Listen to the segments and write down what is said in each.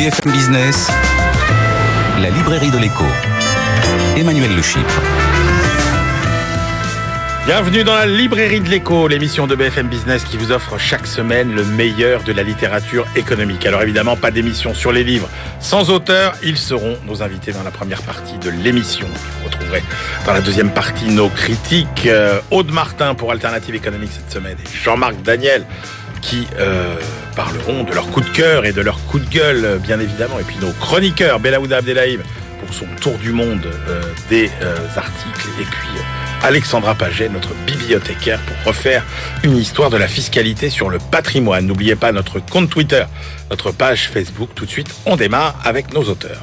BFM Business, la librairie de l'écho. Emmanuel Le. Bienvenue dans la librairie de l'écho, l'émission de BFM Business qui vous offre chaque semaine le meilleur de la littérature économique. Alors évidemment, pas d'émission sur les livres sans auteur. Ils seront nos invités dans la première partie de l'émission. Vous retrouverez dans la deuxième partie nos critiques. Euh, Aude Martin pour Alternative économique cette semaine et Jean-Marc Daniel qui euh, parleront de leur coup de cœur et de leur coup de gueule, bien évidemment. Et puis nos chroniqueurs, Belaouda Abdelhaïm pour son tour du monde euh, des euh, articles et puis Alexandra Paget, notre bibliothécaire, pour refaire une histoire de la fiscalité sur le patrimoine. N'oubliez pas notre compte Twitter, notre page Facebook. Tout de suite, on démarre avec nos auteurs.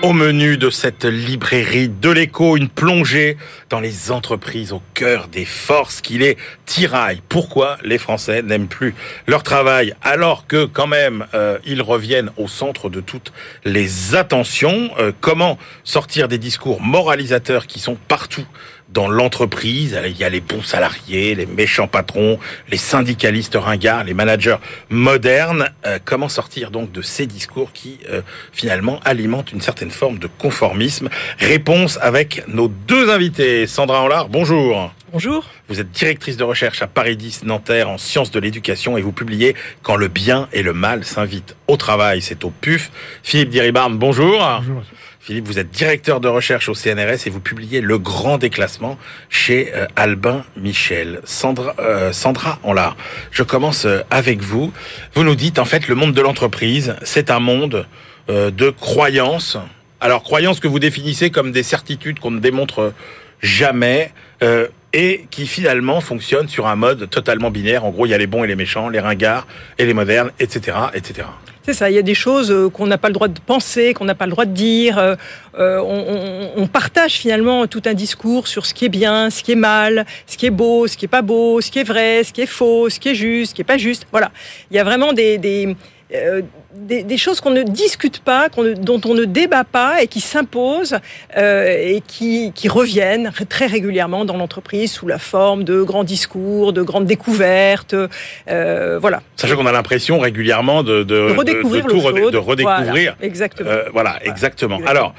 Au menu de cette librairie de l'écho, une plongée dans les entreprises au cœur des forces qui les tiraillent. Pourquoi les Français n'aiment plus leur travail alors que quand même euh, ils reviennent au centre de toutes les attentions? Euh, Comment sortir des discours moralisateurs qui sont partout dans l'entreprise. Il y a les bons salariés, les méchants patrons, les syndicalistes ringards, les managers modernes. Euh, comment sortir donc de ces discours qui euh, finalement alimentent une certaine forme de conformisme? Réponse avec nos deux invités. Sandra Anlard, bonjour. Bonjour. Vous êtes directrice de recherche à Paris 10 Nanterre en sciences de l'éducation et vous publiez Quand le bien et le mal s'invitent au travail. C'est au PUF. Philippe Diribarne, bonjour. Bonjour. Philippe, vous êtes directeur de recherche au CNRS et vous publiez Le Grand Déclassement chez euh, Albin Michel. Sandra, euh, Sandra Anlard, je commence euh, avec vous. Vous nous dites, en fait, le monde de l'entreprise, c'est un monde euh, de croyances. Alors, croyances que vous définissez comme des certitudes qu'on ne démontre jamais. Euh, et qui finalement fonctionnent sur un mode totalement binaire. En gros, il y a les bons et les méchants, les ringards et les modernes, etc., etc. C'est ça, il y a des choses euh, qu'on n'a pas le droit de penser, qu'on n'a pas le droit de dire. Euh, on, partage finalement tout un discours sur ce qui est bien, ce qui est mal, ce qui est beau, ce qui est pas beau, ce qui est vrai, ce qui est faux, ce qui est juste, ce qui est pas juste. Voilà, il y a vraiment des euh, des, des, choses qu'on ne discute pas, ne, dont on ne débat pas et qui s'imposent euh, et qui, qui, reviennent très régulièrement dans l'entreprise sous la forme de grands discours, de grandes découvertes. Euh, voilà. Sachant qu'on a l'impression régulièrement de, de, de redécouvrir, de, de, tout, de, de redécouvrir. Voilà, exactement. Euh, voilà, exactement. Alors,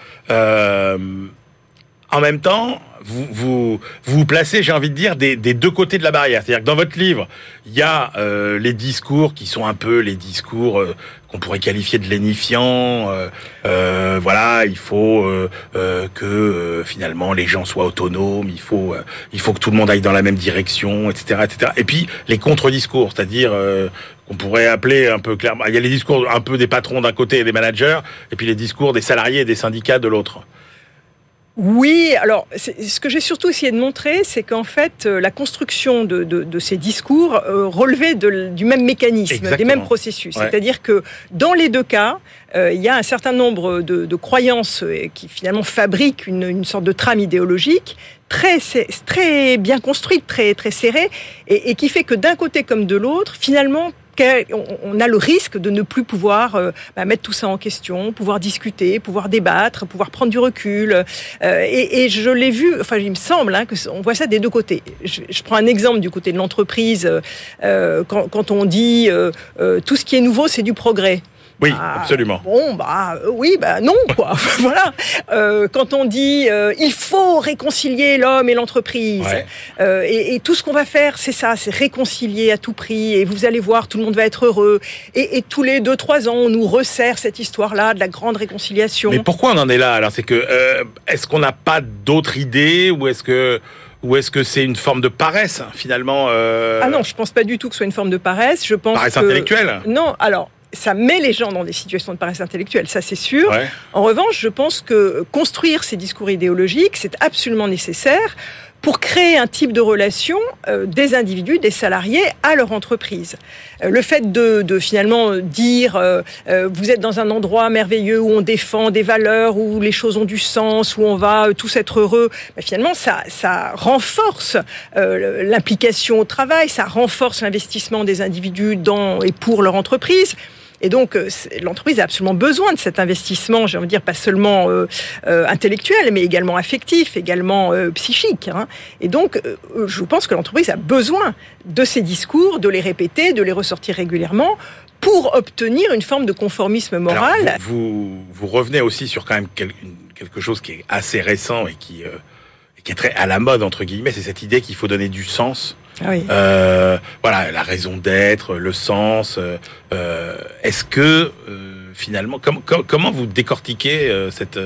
en même temps, vous vous vous placez, j'ai envie de dire, des, des, deux côtés de la barrière. C'est-à-dire que dans votre livre, il y a euh, les discours qui sont un peu les discours euh, qu'on pourrait qualifier de lénifiants. Euh, euh voilà, il faut euh, que finalement les gens soient autonomes. Il faut il faut que tout le monde aille dans la même direction, etc., etc. Et puis les contre-discours, c'est-à-dire qu'on pourrait appeler un peu clairement. Il y a les discours un peu des patrons d'un côté et des managers, et puis les discours des salariés et des syndicats de l'autre. Oui, alors ce que j'ai surtout essayé de montrer, c'est qu'en fait, euh, la construction de, de, de ces discours euh, relevait de, du même mécanisme, Exactement. des mêmes processus. Ouais. C'est-à-dire que dans les deux cas, euh, il y a un certain nombre de, de croyances qui finalement fabriquent une, une, sorte de trame idéologique très, très bien construite, très, très serrée, et, et qui fait que d'un côté comme de l'autre, finalement, on a le risque de ne plus pouvoir euh, bah, mettre tout ça en question, pouvoir discuter, pouvoir débattre, pouvoir prendre du recul. Euh, et, je l'ai vu, enfin, il me semble hein, que on voit ça des deux côtés. Je, prends un exemple du côté de l'entreprise. Euh, quand, on dit tout ce qui est nouveau, c'est du progrès. Oui, bah, absolument. Bon, bah oui, bah non, quoi. voilà. Euh, quand on dit euh, il faut réconcilier l'homme et l'entreprise, ouais. euh, et, et, tout ce qu'on va faire, c'est ça, c'est réconcilier à tout prix. Et vous allez voir, tout le monde va être heureux. Et, et tous les deux, trois ans, on nous resserre cette histoire-là de la grande réconciliation. Mais pourquoi on en est là Alors, c'est que euh, est-ce qu'on n'a pas d'autres idées ou est-ce que ou est-ce que c'est une forme de paresse finalement euh... Ah non, je pense pas du tout que ce soit une forme de paresse. Je pense paresse que... intellectuelle. Non, alors ça met les gens dans des situations de paresse intellectuelle, ça c'est sûr. Ouais. En revanche, je pense que construire ces discours idéologiques, c'est absolument nécessaire pour créer un type de relation euh, des individus, des salariés à leur entreprise. Euh, le fait de, de finalement dire euh, vous êtes dans un endroit merveilleux où on défend des valeurs, où les choses ont du sens, où on va tous être heureux, ben finalement ça, ça renforce l'implication au travail, ça renforce l'investissement des individus dans et pour leur entreprise. Et donc, euh, l'entreprise a absolument besoin de cet investissement, j'ai envie de dire, pas seulement euh, euh, intellectuel, mais également affectif, également euh, psychique. Hein. Et donc, euh, je pense que l'entreprise a besoin de ces discours, de les répéter, de les ressortir régulièrement pour obtenir une forme de conformisme moral. Alors, vous, vous, vous, revenez aussi sur quand même quelque chose qui est assez récent et qui, euh, qui est très à la mode, entre guillemets, c'est cette idée qu'il faut donner du sens. Ah oui. euh, voilà, la raison d'être, le sens. Euh, Est-ce que, euh, finalement, com com comment vous décortiquez euh, cette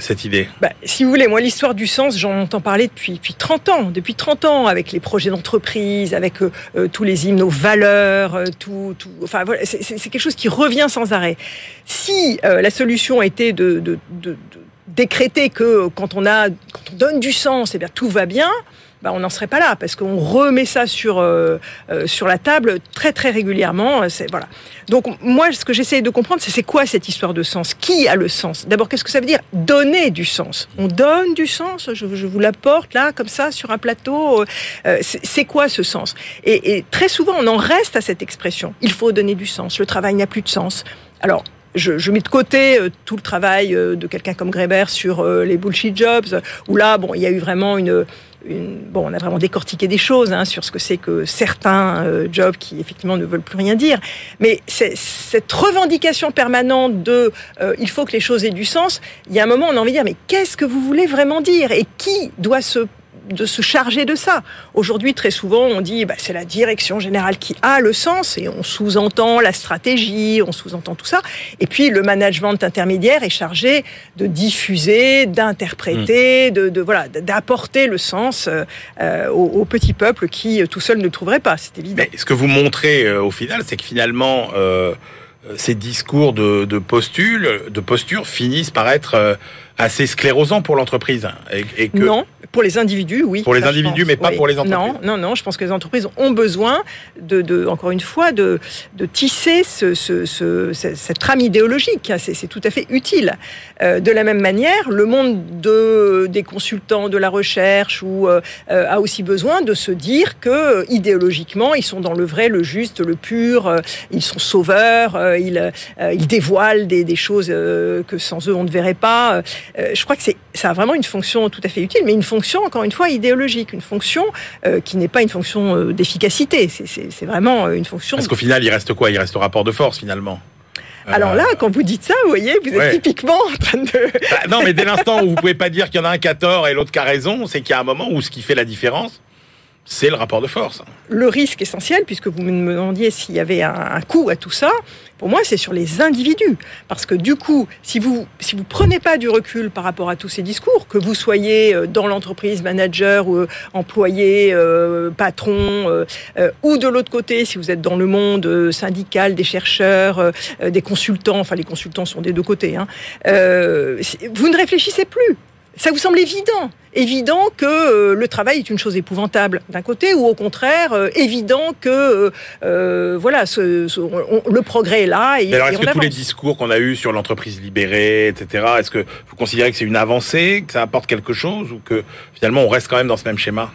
cette idée? Bah, Si vous voulez, moi, l'histoire du sens, j'en entends parler depuis, depuis 30 ans. Depuis 30 ans, avec les projets d'entreprise, avec euh, euh, tous les hymnes aux valeurs, euh, tout, tout, enfin, voilà, c'est quelque chose qui revient sans arrêt. Si euh, la solution était de, de, de, de, décréter que quand on, a, quand on donne du sens, eh bien, tout va bien, bah, on n'en serait pas là parce qu'on remet ça sur euh, euh, sur la table très très régulièrement. C'est voilà. Donc moi, ce que j'essaie de comprendre, c'est c'est quoi cette histoire de sens? Qui a le sens? D'abord, qu'est-ce que ça veut dire? Donner du sens. On donne du sens? Je, je vous l'apporte là, comme ça, sur un plateau. Euh, c'est quoi ce sens? Et, et très souvent, on en reste à cette expression. Il faut donner du sens. Le travail n'a plus de sens. Alors, je, je, mets de côté euh, tout le travail euh, de quelqu'un comme Greber sur euh, les bullshit jobs, où là, bon, il y a eu vraiment une, bon, on a vraiment décortiqué des choses hein, sur ce que c'est que certains euh, jobs qui effectivement ne veulent plus rien dire. Mais cette revendication permanente de euh, il faut que les choses aient du sens, il y a un moment on a envie de dire mais qu'est-ce que vous voulez vraiment dire? Et qui doit se de se charger de ça. Aujourd'hui, très souvent, on dit bah, c'est la direction générale qui a le sens et on sous-entend la stratégie, on sous-entend tout ça. Et puis le management intermédiaire est chargé de diffuser, d'interpréter, mmh. de, de, voilà, d'apporter le sens euh, au, au, petit peuple qui tout seul ne trouverait pas. C'est évident. Mais ce que vous montrez euh, au final, c'est que finalement. Euh, ces discours de, de, postule, de posture finissent par être euh, assez sclérosant pour l'entreprise. Et, et que... Non, pour les individus, oui. Pour les individus, mais pas oui. pour les entreprises. Non, non, non. Je pense que les entreprises ont besoin de, de encore une fois, de, de tisser ce, ce, ce, cette trame idéologique. C'est tout à fait utile. Euh, de la même manière, le monde de, des consultants de la recherche ou, euh, a aussi besoin de se dire que idéologiquement, ils sont dans le vrai, le juste, le pur. Euh, ils sont sauveurs. euh, ils, ils dévoilent des, des choses euh, que sans eux on ne verrait pas. Euh, je crois que ça a vraiment une fonction tout à fait utile, mais une fonction, encore une fois, idéologique, une fonction euh, qui n'est pas une fonction euh, d'efficacité, c'est vraiment une fonction... Parce qu'au final, il reste quoi? Il reste au rapport de force, finalement. Alors là, quand vous dites ça, vous voyez, vous êtes ouais. typiquement en train de... Bah, non, mais dès l'instant où vous pouvez pas dire qu'il y en a un qui a tort et l'autre qui a raison, c'est qu'il y a un moment où ce qui fait la différence, c'est le rapport de force. Le risque essentiel, puisque vous me demandiez s'il y avait un, coût à tout ça, pour moi, c'est sur les individus. Parce que du coup, si vous si vous prenez pas du recul par rapport à tous ces discours, que vous soyez dans l'entreprise manager ou employé, euh, patron, euh, euh, ou de l'autre côté, si vous êtes dans le monde syndical, des chercheurs, euh, des consultants, enfin les consultants sont des deux côtés, hein, euh, vous ne réfléchissez plus. Ça vous semble évident évident que euh, le travail est une chose épouvantable d'un côté, ou au contraire euh, évident que euh, voilà, ce, ce, on, le progrès est là. Et, alors, est-ce que avance. tous les discours qu'on a eus sur l'entreprise libérée, etc., est-ce que vous considérez que c'est une avancée, que ça apporte quelque chose, ou que finalement on reste quand même dans ce même schéma?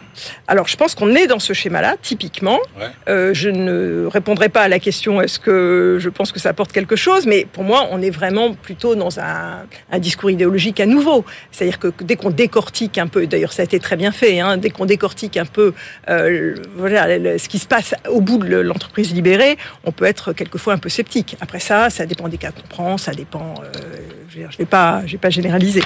Alors, je pense qu'on est dans ce schéma-là, typiquement. Ouais. je ne répondrai pas à la question est-ce que je pense que ça apporte quelque chose, mais pour moi, on est vraiment plutôt dans un, un discours idéologique à nouveau. C'est-à-dire que dès qu'on décortique un d'ailleurs ça a été très bien fait, hein, dès qu'on décortique un peu euh, ce qui se passe au bout de l'entreprise libérée, on peut être quelquefois un peu sceptique. Après ça, ça dépend des cas qu'on prend, ça dépend, euh, je ne vais pas, généraliser.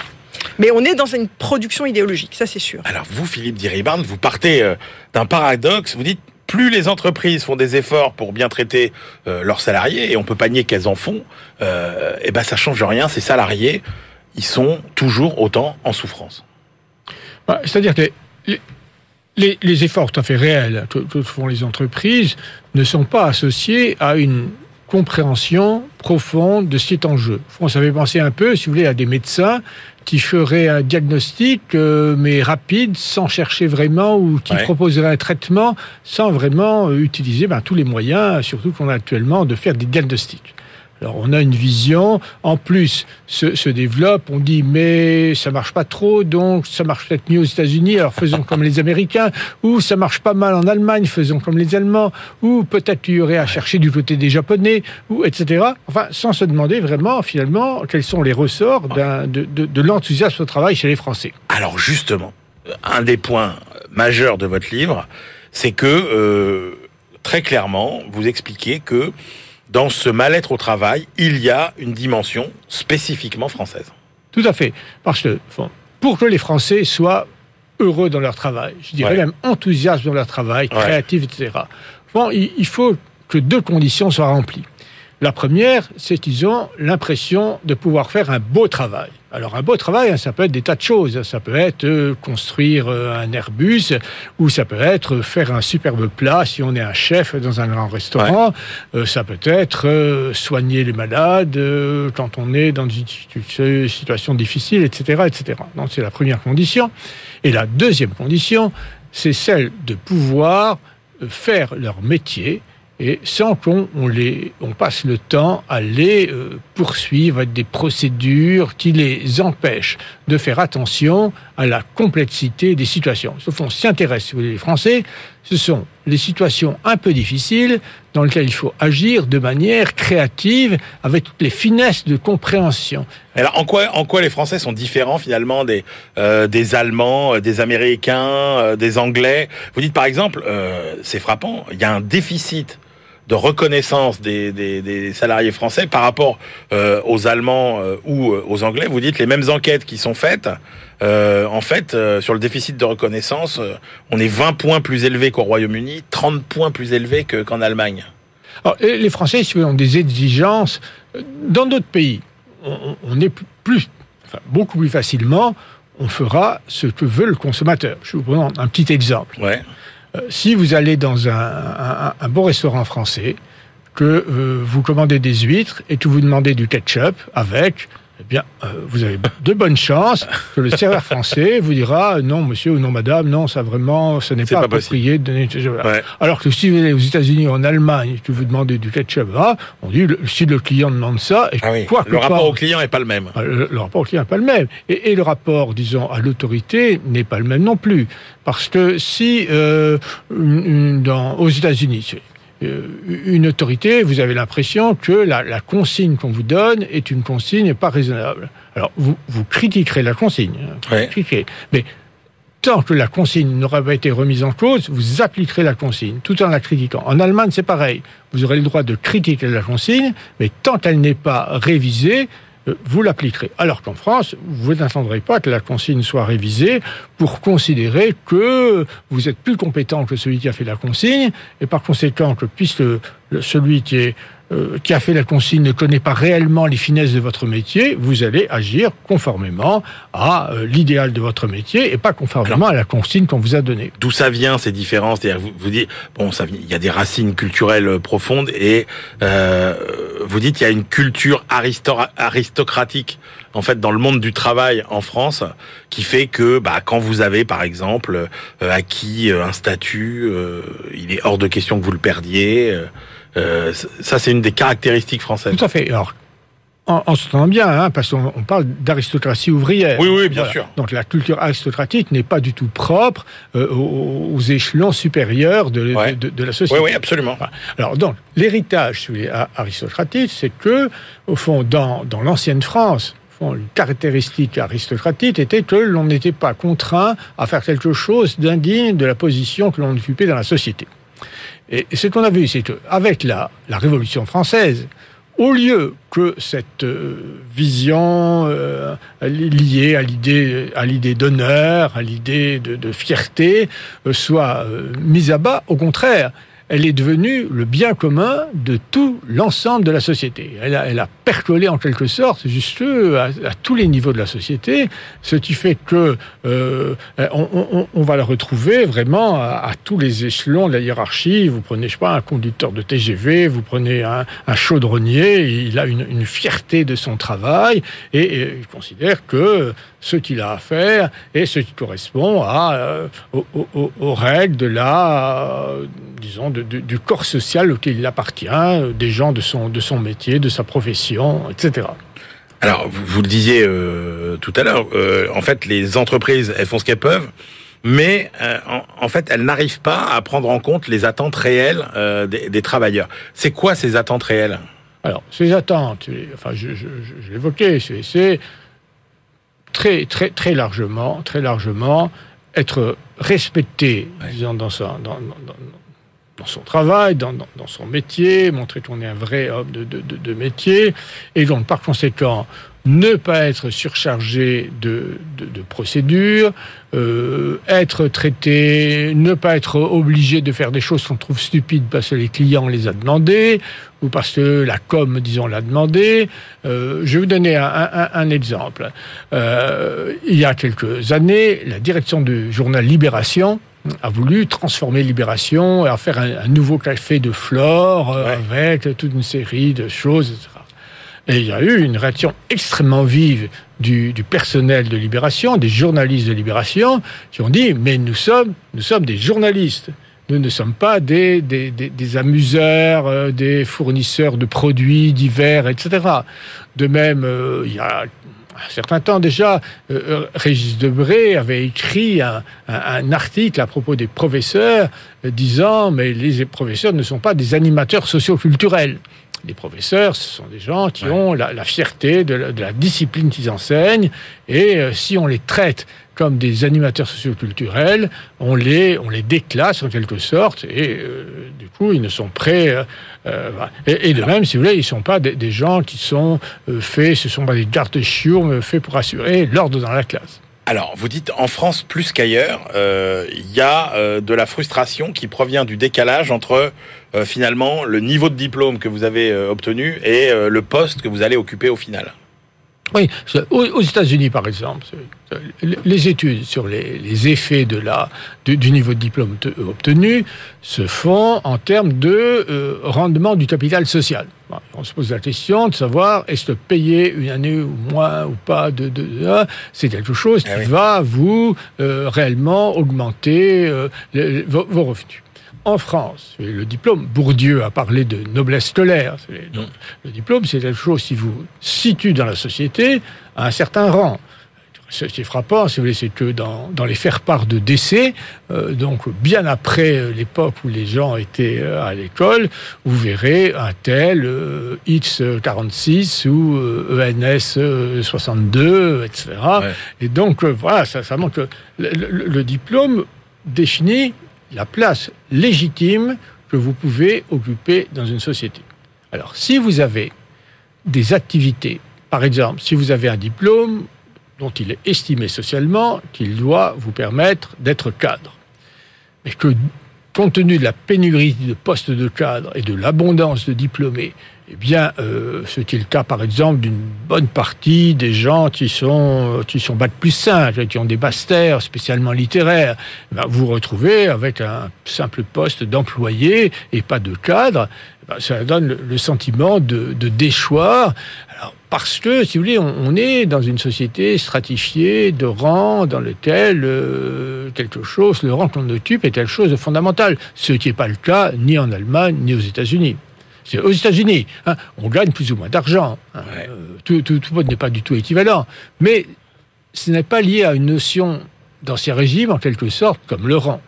Mais on est dans une production idéologique, ça c'est sûr. Alors vous, Philippe Diribarne, vous partez euh, d'un paradoxe, vous dites plus les entreprises font des efforts pour bien traiter leurs salariés, et on peut pas nier qu'elles en font, et ben ça change rien, ces salariés, ils sont toujours autant en souffrance. Bah, C'est-à-dire que les, les, les, efforts tout à fait réels que font les entreprises ne sont pas associés à une compréhension profonde de ce qui est en jeu. On savait penser un peu, si vous voulez, à des médecins qui feraient un diagnostic, euh, mais rapide, sans chercher vraiment, ou qui ouais. proposeraient un traitement sans vraiment euh, utiliser ben, tous les moyens, surtout qu'on a actuellement, de faire des diagnostics. Alors on a une vision, en plus se, développe, on dit mais ça marche pas trop, donc ça marche peut-être mieux aux États-Unis, alors faisons comme les Américains, ou ça marche pas mal en Allemagne, faisons comme les Allemands, ou peut-être il y aurait à chercher du côté des Japonais, ou etc. Enfin, sans se demander vraiment finalement quels sont les ressorts de, de, de l'enthousiasme au travail chez les Français. Alors justement, un des points majeurs de votre livre, c'est que euh, très clairement, vous expliquez que dans ce mal-être au travail, il y a une dimension spécifiquement française. Tout à fait. Parce que pour que les Français soient heureux dans leur travail, je dirais même enthousiastes dans leur travail, créatifs, etc. Bon, il faut que deux conditions soient remplies. La première, c'est qu'ils ont l'impression de pouvoir faire un beau travail. Alors un beau travail, hein, ça peut être des tas de choses. Ça peut être euh, construire euh, un Airbus, ou ça peut être faire un superbe plat si on est un chef dans un grand restaurant. Euh, ça peut être soigner les malades quand on est dans une situation difficile, etc., etc. Donc c'est la première condition. Et la deuxième condition, c'est celle de pouvoir faire leur métier et sans qu'on on les, on passe le temps à les euh, poursuivre avec des procédures qui les empêchent de faire attention à la complexité des situations. Au fond, s'y intéresse, les Français, ce sont les situations un peu difficiles dans lesquelles il faut agir de manière créative avec toutes les finesses de compréhension. Alors, en quoi, en quoi les Français sont différents finalement des, euh, des Allemands, euh, des Américains, des Anglais? Vous dites par exemple, c'est frappant, il y a un déficit de reconnaissance des, des, salariés français par rapport euh, aux Allemands euh, ou euh, aux Anglais. Vous dites les mêmes enquêtes qui sont faites. en fait, sur le déficit de reconnaissance, on est 20 points plus élevé qu'au Royaume-Uni, 30 points plus élevé qu'en Allemagne. les Français ont des exigences. Dans d'autres pays, on, est plus, beaucoup plus facilement, on fera ce que veut le consommateur. Je vous prends un petit exemple. Ouais. Euh, si vous allez dans un, bon restaurant français, que euh, vous commandez des huîtres et que vous demandez du ketchup avec, eh bien, euh, vous avez de bonnes chances que le serveur français vous dira non, monsieur ou non, madame, non, ça vraiment, ce n'est pas, approprié de donner. Alors que si vous allez aux États-Unis ou en Allemagne, que vous demandez du ketchup, ah, on dit si le client demande ça, et ah quoi le rapport au client n'est pas le même. Ah, le, rapport au client n'est pas le même, et, et le rapport, disons, à l'autorité n'est pas le même non plus. Parce que si euh, dans, aux États-Unis, euh, une autorité, vous avez l'impression que la, consigne qu'on vous donne est une consigne pas raisonnable. Alors, vous, vous critiquerez la consigne. Hein, mais tant que la consigne n'aura pas été remise en cause, vous appliquerez la consigne, tout en la critiquant. En Allemagne, c'est pareil. Vous aurez le droit de critiquer la consigne, mais tant qu'elle n'est pas révisée, euh, vous l'appliquerez. Alors qu'en France, vous n'attendrez pas que la consigne soit révisée pour considérer que vous êtes plus compétent que celui qui a fait la consigne, et par conséquent que puisque celui qui est euh, qui a fait la consigne ne connaît pas réellement les finesses de votre métier, vous allez agir conformément à euh, l'idéal de votre métier et pas conformément à la consigne qu'on vous a donnée. D'où ça vient ces différences? C'est-à-dire vous, vous dites bon, ça il y a des racines culturelles euh, profondes et euh, vous dites il y a une culture aristocratique en fait dans le monde du travail en France qui fait que bah, quand vous avez par exemple acquis un statut, il est hors de question que vous le perdiez. Euh, ça, c'est une des caractéristiques françaises. Tout à fait. En, se tenant bien, hein, parce qu'on parle d'aristocratie ouvrière. Oui, oui, bien sûr. Donc la culture aristocratique n'est pas du tout propre euh, aux, échelons supérieurs de, la société. Oui, oui, absolument. Alors donc l'héritage aristocratique, c'est que au fond, dans, dans l'ancienne France, une caractéristique aristocratique était que l'on n'était pas contraint à faire quelque chose d'indigne de la position que l'on occupait dans la société. Et ce qu'on a vu, c'est qu'avec la, la Révolution française, au lieu que cette euh, vision euh, liée à l'idée à l'idée d'honneur, à l'idée de, fierté, euh, soit mise à bas, au contraire, elle est devenue le bien commun de tout l'ensemble de la société. Elle a, percolé en quelque sorte juste à, à, tous les niveaux de la société, ce qui fait que euh, on, va la retrouver vraiment à, tous les échelons de la hiérarchie. Vous prenez, je sais pas, un conducteur de TGV, vous prenez un, un chaudronnier, il a une, fierté de son travail et il considère que ce qu'il a à faire et ce qui correspond à, euh, aux, aux, aux, règles de la, euh, disons, de, de, du corps social auquel il appartient, euh, des gens de son, de son métier, de sa profession, etc. Alors, vous, vous le disiez euh, tout à l'heure, en fait, les entreprises, elles font ce qu'elles peuvent, mais en, en, fait, elles n'arrivent pas à prendre en compte les attentes réelles des, des travailleurs. C'est quoi ces attentes réelles? Alors, ces attentes, enfin, je, je, je l'évoquais, c'est très, très, très largement, très largement être respecté, disons, dans, sa, dans, dans, dans son travail, dans, son métier, montrer qu'on est un vrai homme de, de, de, métier, et donc par conséquent ne pas être surchargé de, de procédures, euh, être traité, ne pas être obligé de faire des choses qu'on trouve stupides parce que les clients les a demandées ou parce que la com, disons, l'a demandé. Euh, je vais vous donner un, un, un exemple. Euh, il y a quelques années, la direction du journal Libération a voulu transformer Libération et en faire un, un nouveau café de flore euh, ouais. avec toute une série de choses, etc. Et il y a eu une réaction extrêmement vive du, personnel de Libération, des journalistes de Libération, qui ont dit mais nous sommes, nous sommes des journalistes. Nous ne sommes pas des, amuseurs, euh, des fournisseurs de produits divers, etc. De même, euh, il y a un certain temps déjà, euh, Régis Debré avait écrit un, article à propos des professeurs disant mais les professeurs ne sont pas des animateurs socioculturels. Les professeurs, ce sont des gens qui ouais. ont la, la fierté de la, de la discipline qu'ils enseignent, et euh, si on les traite comme des animateurs socioculturels, on les, on les déclasse en quelque sorte, et euh, du coup, ils ne sont prêts. Euh, et, et, de même, si vous voulez, ils ne sont pas des, des, gens qui sont euh, faits, ce ne sont pas des gardes-chiourmes faits pour assurer l'ordre dans la classe. Alors, vous dites en France plus qu'ailleurs, il euh, y a euh, de la frustration qui provient du décalage entre euh, finalement le niveau de diplôme que vous avez obtenu et le poste que vous allez occuper au final. Oui, aux États-Unis, par exemple, les études sur les, effets du niveau de diplôme obtenu se font en termes de rendement du capital social. On se pose la question de savoir est-ce que payer une année ou moins ou pas de, de, de c'est quelque chose qui ah oui. va vous euh, réellement augmenter euh, les, vos, vos revenus en France. Le diplôme, Bourdieu a parlé de noblesse scolaire. Donc, mmh. Le diplôme, c'est quelque chose qui vous situe dans la société à un certain rang. Ce qui est frappant, si vous voulez, c'est que dans, dans les faire-part de décès, euh, donc bien après euh, l'époque où les gens étaient euh, à l'école, vous verrez un tel euh, X46 ou euh, ENS 62, etc. Ouais. Et donc, voilà, ça, ça montre que le, le, le diplôme définit la place légitime que vous pouvez occuper dans une société. Alors, si vous avez des activités, par exemple, si vous avez un diplôme dont il est estimé socialement qu'il doit vous permettre d'être cadre, mais que, compte tenu de la pénurie de postes de cadre et de l'abondance de diplômés, eh bien, euh, ce est le cas, par exemple, d'une bonne partie des gens qui sont, qui sont bac plus 5, qui ont des masters spécialement littéraires, eh ben, vous retrouvez avec un simple poste d'employé et pas de cadre. Eh ben, ça donne le, sentiment de, déchoir. Parce que, si vous voulez, on, on, est dans une société stratifiée de rang dans lequel euh, quelque chose, le rang qu'on occupe est quelque chose de fondamental, ce qui n'est pas le cas ni en Allemagne ni aux États-Unis aux États-Unis, hein, on gagne plus ou moins d'argent. Hein, ouais. euh, tout, tout, tout n'est pas du tout équivalent. Mais ce n'est pas lié à une notion d'ancien régime, en quelque sorte, comme le rang.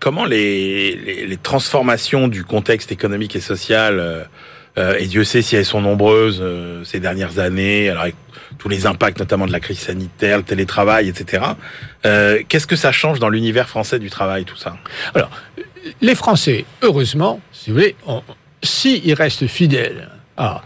Comment les, les, les transformations du contexte économique et social, euh, et Dieu sait si elles sont nombreuses euh, ces dernières années, alors avec tous les impacts notamment de la crise sanitaire, le télétravail, etc., euh, qu'est-ce que ça change dans l'univers français du travail, tout ça? Alors, les Français, heureusement, si vous voulez, s'ils si restent fidèles à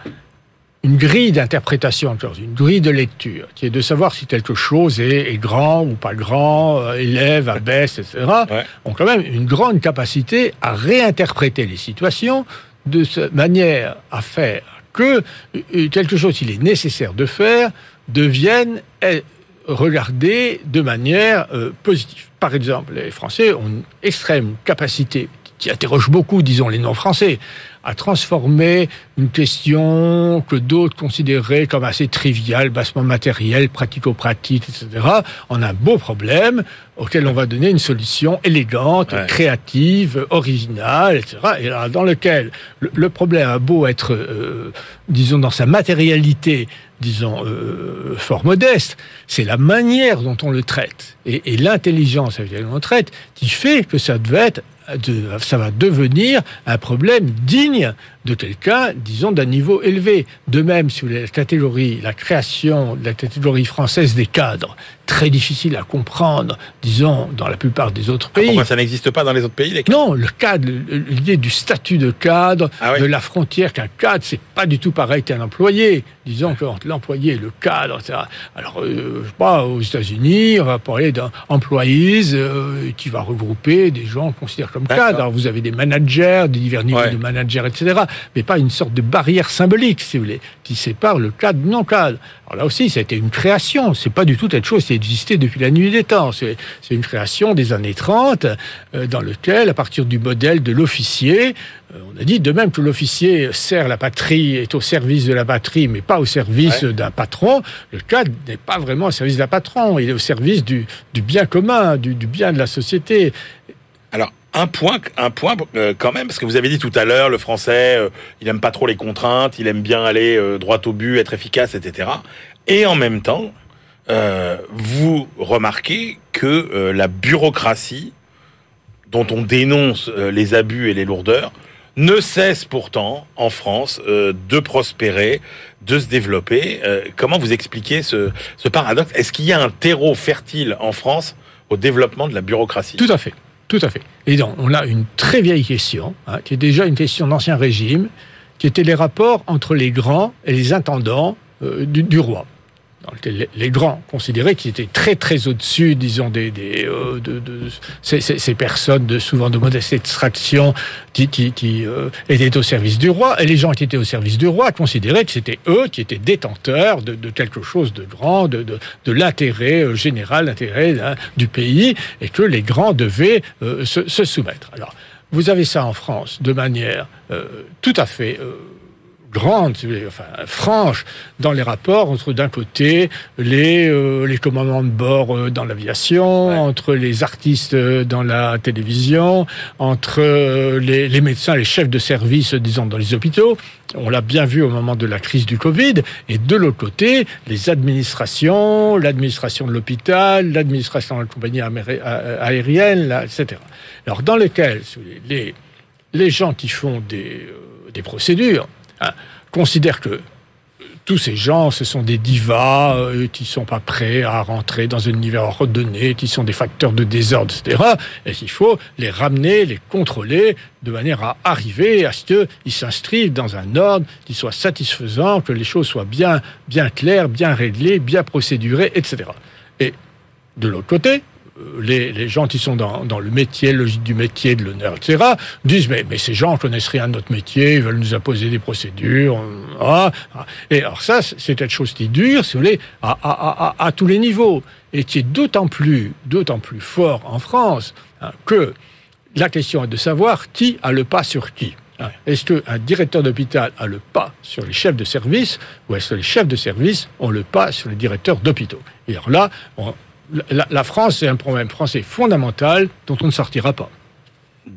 une grille d'interprétation, une grille de lecture, qui est de savoir si quelque chose est, est grand ou pas grand, euh, élève, abaisse, etc., ouais. ont quand même une grande capacité à réinterpréter les situations de manière à faire que euh, quelque chose qu'il est nécessaire de faire devienne regardé de manière euh, positive. Par exemple, les Français ont une extrême capacité qui interroge beaucoup, disons, les non-français, à transformer une question que d'autres considéraient comme assez triviale, bassement matérielle, pratico-pratique, etc., en un beau problème auquel on va donner une solution élégante, ouais. créative, originale, etc., et là, dans lequel le, le, problème a beau être, euh, disons, dans sa matérialité, disons, euh, fort modeste, c'est la manière dont on le traite et, et l'intelligence avec laquelle on le traite qui fait que ça devait être ça va devenir un problème digne de quelqu'un, disons, d'un niveau élevé. De même, si vous voulez, la catégorie, la création de la catégorie française des cadres, très difficile à comprendre, disons, dans la plupart des autres pays. Pourquoi ça n'existe pas dans les autres pays les... Non, le cadre, l'idée du statut de cadre, Ah oui. de la frontière qu'un cadre, c'est pas du tout pareil qu'un employé. Disons que entre l'employé et le cadre, etc. Alors, euh, je sais pas, aux États-Unis, on va parler d'un employees euh, qui va regrouper des gens qu'on considère comme cadres. Alors, vous avez des managers, des divers niveaux Ouais. de managers, etc. Mais pas une sorte de barrière symbolique, si vous voulez, qui sépare le cadre du non-cadre. Alors là aussi, ça a été une création. C'est pas du tout quelque chose qui existait depuis la nuit des temps. C'est c'est une création des années 30, euh, dans lequel, à partir du modèle de l'officier, euh, on a dit de même que l'officier sert la patrie, est au service de la patrie, mais pas au service Ouais. d'un patron, le cadre n'est pas vraiment au service d'un patron. Il est au service du, du bien commun, du, du bien de la société. Alors, un point, un point euh, quand même, parce que vous avez dit tout à l'heure, le français, euh, il aime pas trop les contraintes, il aime bien aller euh, droit au but, être efficace, etc. Et en même temps, euh, vous remarquez que euh, la bureaucratie, dont on dénonce euh, les abus et les lourdeurs, ne cesse pourtant en France euh, de prospérer, de se développer. Euh, comment vous expliquez ce, ce paradoxe? Est-ce qu'il y a un terreau fertile en France au développement de la bureaucratie? Tout à fait, tout à fait. Et donc, on a une très vieille question, hein, qui est déjà une question d'ancien régime, qui était les rapports entre les grands et les intendants euh, du, du roi. Les grands considéraient qu'ils étaient très très au-dessus, disons, des, des euh, de, de ces, ces- ces personnes de souvent de modeste extraction qui, qui, qui euh, étaient au service du roi, et les gens qui étaient au service du roi considéraient que c'était eux qui étaient détenteurs de, de quelque chose de grand, de, de, de l'intérêt euh, général, l'intérêt hein, du pays, et que les grands devaient euh, se, se soumettre. Alors, vous avez ça en France de manière euh, tout à fait euh, grande, enfin franche, dans les rapports entre d'un côté les euh, les commandements de bord euh, dans l'aviation, Ouais. entre les artistes euh, dans la télévision, entre euh, les, les médecins, les chefs de service, disons dans les hôpitaux. On l'a bien vu au moment de la crise du Covid. Et de l'autre côté, les administrations, l'administration de l'hôpital, l'administration de la compagnie aérienne, etc. Alors dans voulez, les les gens qui font des, euh, des procédures hein, considèrent que euh, tous ces gens, ce sont des divas euh, qui sont pas prêts à rentrer dans un univers ordonné, qui sont des facteurs de désordre, etc. Et qu'il faut les ramener, les contrôler de manière à arriver à ce qu'ils s'inscrivent dans un ordre qui soit satisfaisant, que les choses soient bien, claires, bien réglées, bien procédurées, etc. Et de l'autre côté, les, les gens qui sont dans, le métier, logique du métier, de l'honneur, etc., disent mais, mais ces gens connaissent rien de notre métier, ils veulent nous imposer des procédures. euh, ah. Et alors ça, c'est quelque chose qui dure, si vous voulez, à, tous les niveaux, et qui est d'autant plus, d'autant plus fort en France hein, que la question est de savoir qui a le pas sur qui. Est-ce qu'un directeur d'hôpital a le pas sur les chefs de service ou est-ce que les chefs de service ont le pas sur les directeurs d'hôpitaux? Et alors là, on- la, la France, c'est un problème français fondamental dont on ne sortira pas.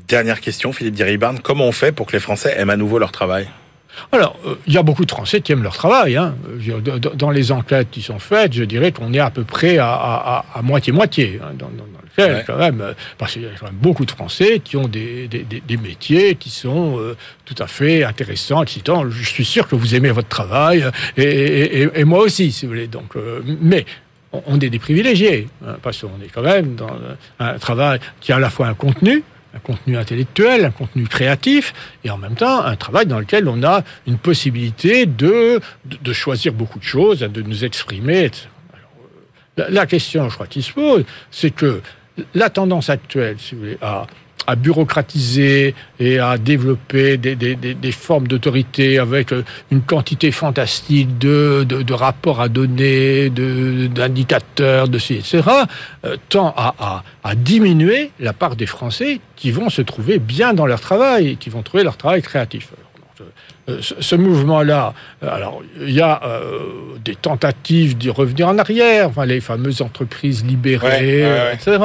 Dernière question, Philippe Diribarne. Comment on fait pour que les Français aiment à nouveau leur travail? Alors, euh, il y a beaucoup de Français qui aiment leur travail. Hein. Dans- les enquêtes qui sont faites, je dirais qu'on est à peu près à- moitié-moitié. hein, dans, dans- dans lequel, Ouais. quand même, euh, parce qu'il y a quand même beaucoup de Français qui ont des, des- des- des métiers qui sont euh, tout à fait intéressants, excitants. Je suis sûr que vous aimez votre travail, et, et- et- et moi aussi, si vous voulez. Donc, euh, mais on, est des privilégiés, hein, parce qu'on est quand même dans un travail qui a à la fois un contenu, un contenu intellectuel, un contenu créatif, et en même temps un travail dans lequel on a une possibilité de, de, choisir beaucoup de choses, de nous exprimer. euh, la, la question, je crois, qui se pose, c'est que la tendance actuelle, si vous voulez, à, à bureaucratiser et à développer des, des, des, des formes d'autorité avec euh, une quantité fantastique de, de, de rapports à donner, d'indicateurs, de, etc., euh, tend à, à, à diminuer la part des Français qui vont se trouver bien dans leur travail qui vont trouver leur travail créatif. Euh, ce, mouvement-là, euh, alors il y a euh, des tentatives d'y revenir en arrière, enfin, les fameuses entreprises libérées, Ouais, ouais, ouais. etc.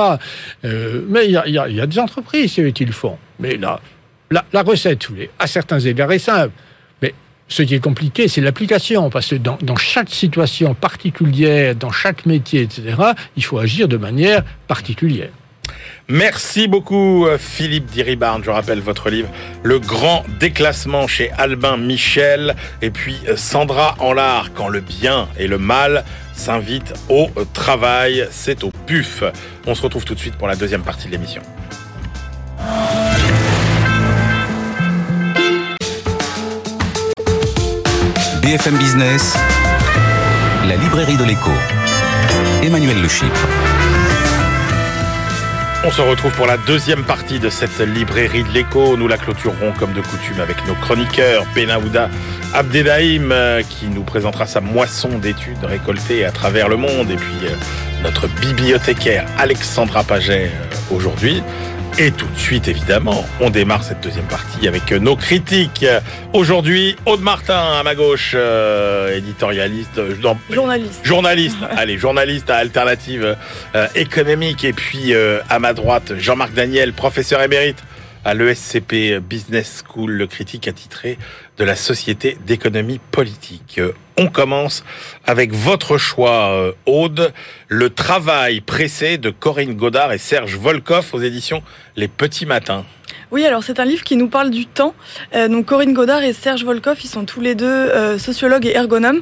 Euh, mais il y a, il y a- il y a des entreprises qui, le font. Mais là, la, la recette, vous voulez, à certains égards est simple. Mais ce qui est compliqué, c'est l'application, parce que dans, dans chaque situation particulière, dans chaque métier, etc., il faut agir de manière particulière. Merci beaucoup euh, Philippe Diribarne. Je rappelle votre livre Le grand déclassement chez Albin Michel et puis euh, Sandra Enlard quand le bien et le mal s'invitent au travail. C'est au PUF. On se retrouve tout de suite pour la deuxième partie de l'émission. BFM Business, la librairie de l'écho. Emmanuel Le Chypre. On se retrouve pour la deuxième partie de cette librairie de l'écho. Nous la clôturerons comme de coutume avec nos chroniqueurs, Benaouda Abdelhaim, euh, qui nous présentera sa moisson d'études récoltées à travers le monde, et puis euh, notre bibliothécaire Alexandra Paget euh, aujourd'hui. Et tout de suite, évidemment, on démarre cette deuxième partie avec nos critiques. Aujourd'hui, Aude Martin à ma gauche, euh, éditorialiste, euh, non, Journaliste. journaliste. Allez, journaliste à Alternative euh, économique. Et puis euh, à ma droite, Jean-Marc Daniel, professeur émérite à l'ESCP Business School, le critique attitré de la Société d'économie politique. On commence avec votre choix, euh, Aude, Le travail pressé de Corinne Godard et Serge Volkov aux éditions Les Petits Matins. Oui, alors c'est un livre qui nous parle du temps. Euh, donc Corinne Godard et Serge Volkov, ils sont tous les deux euh, sociologues et ergonomes.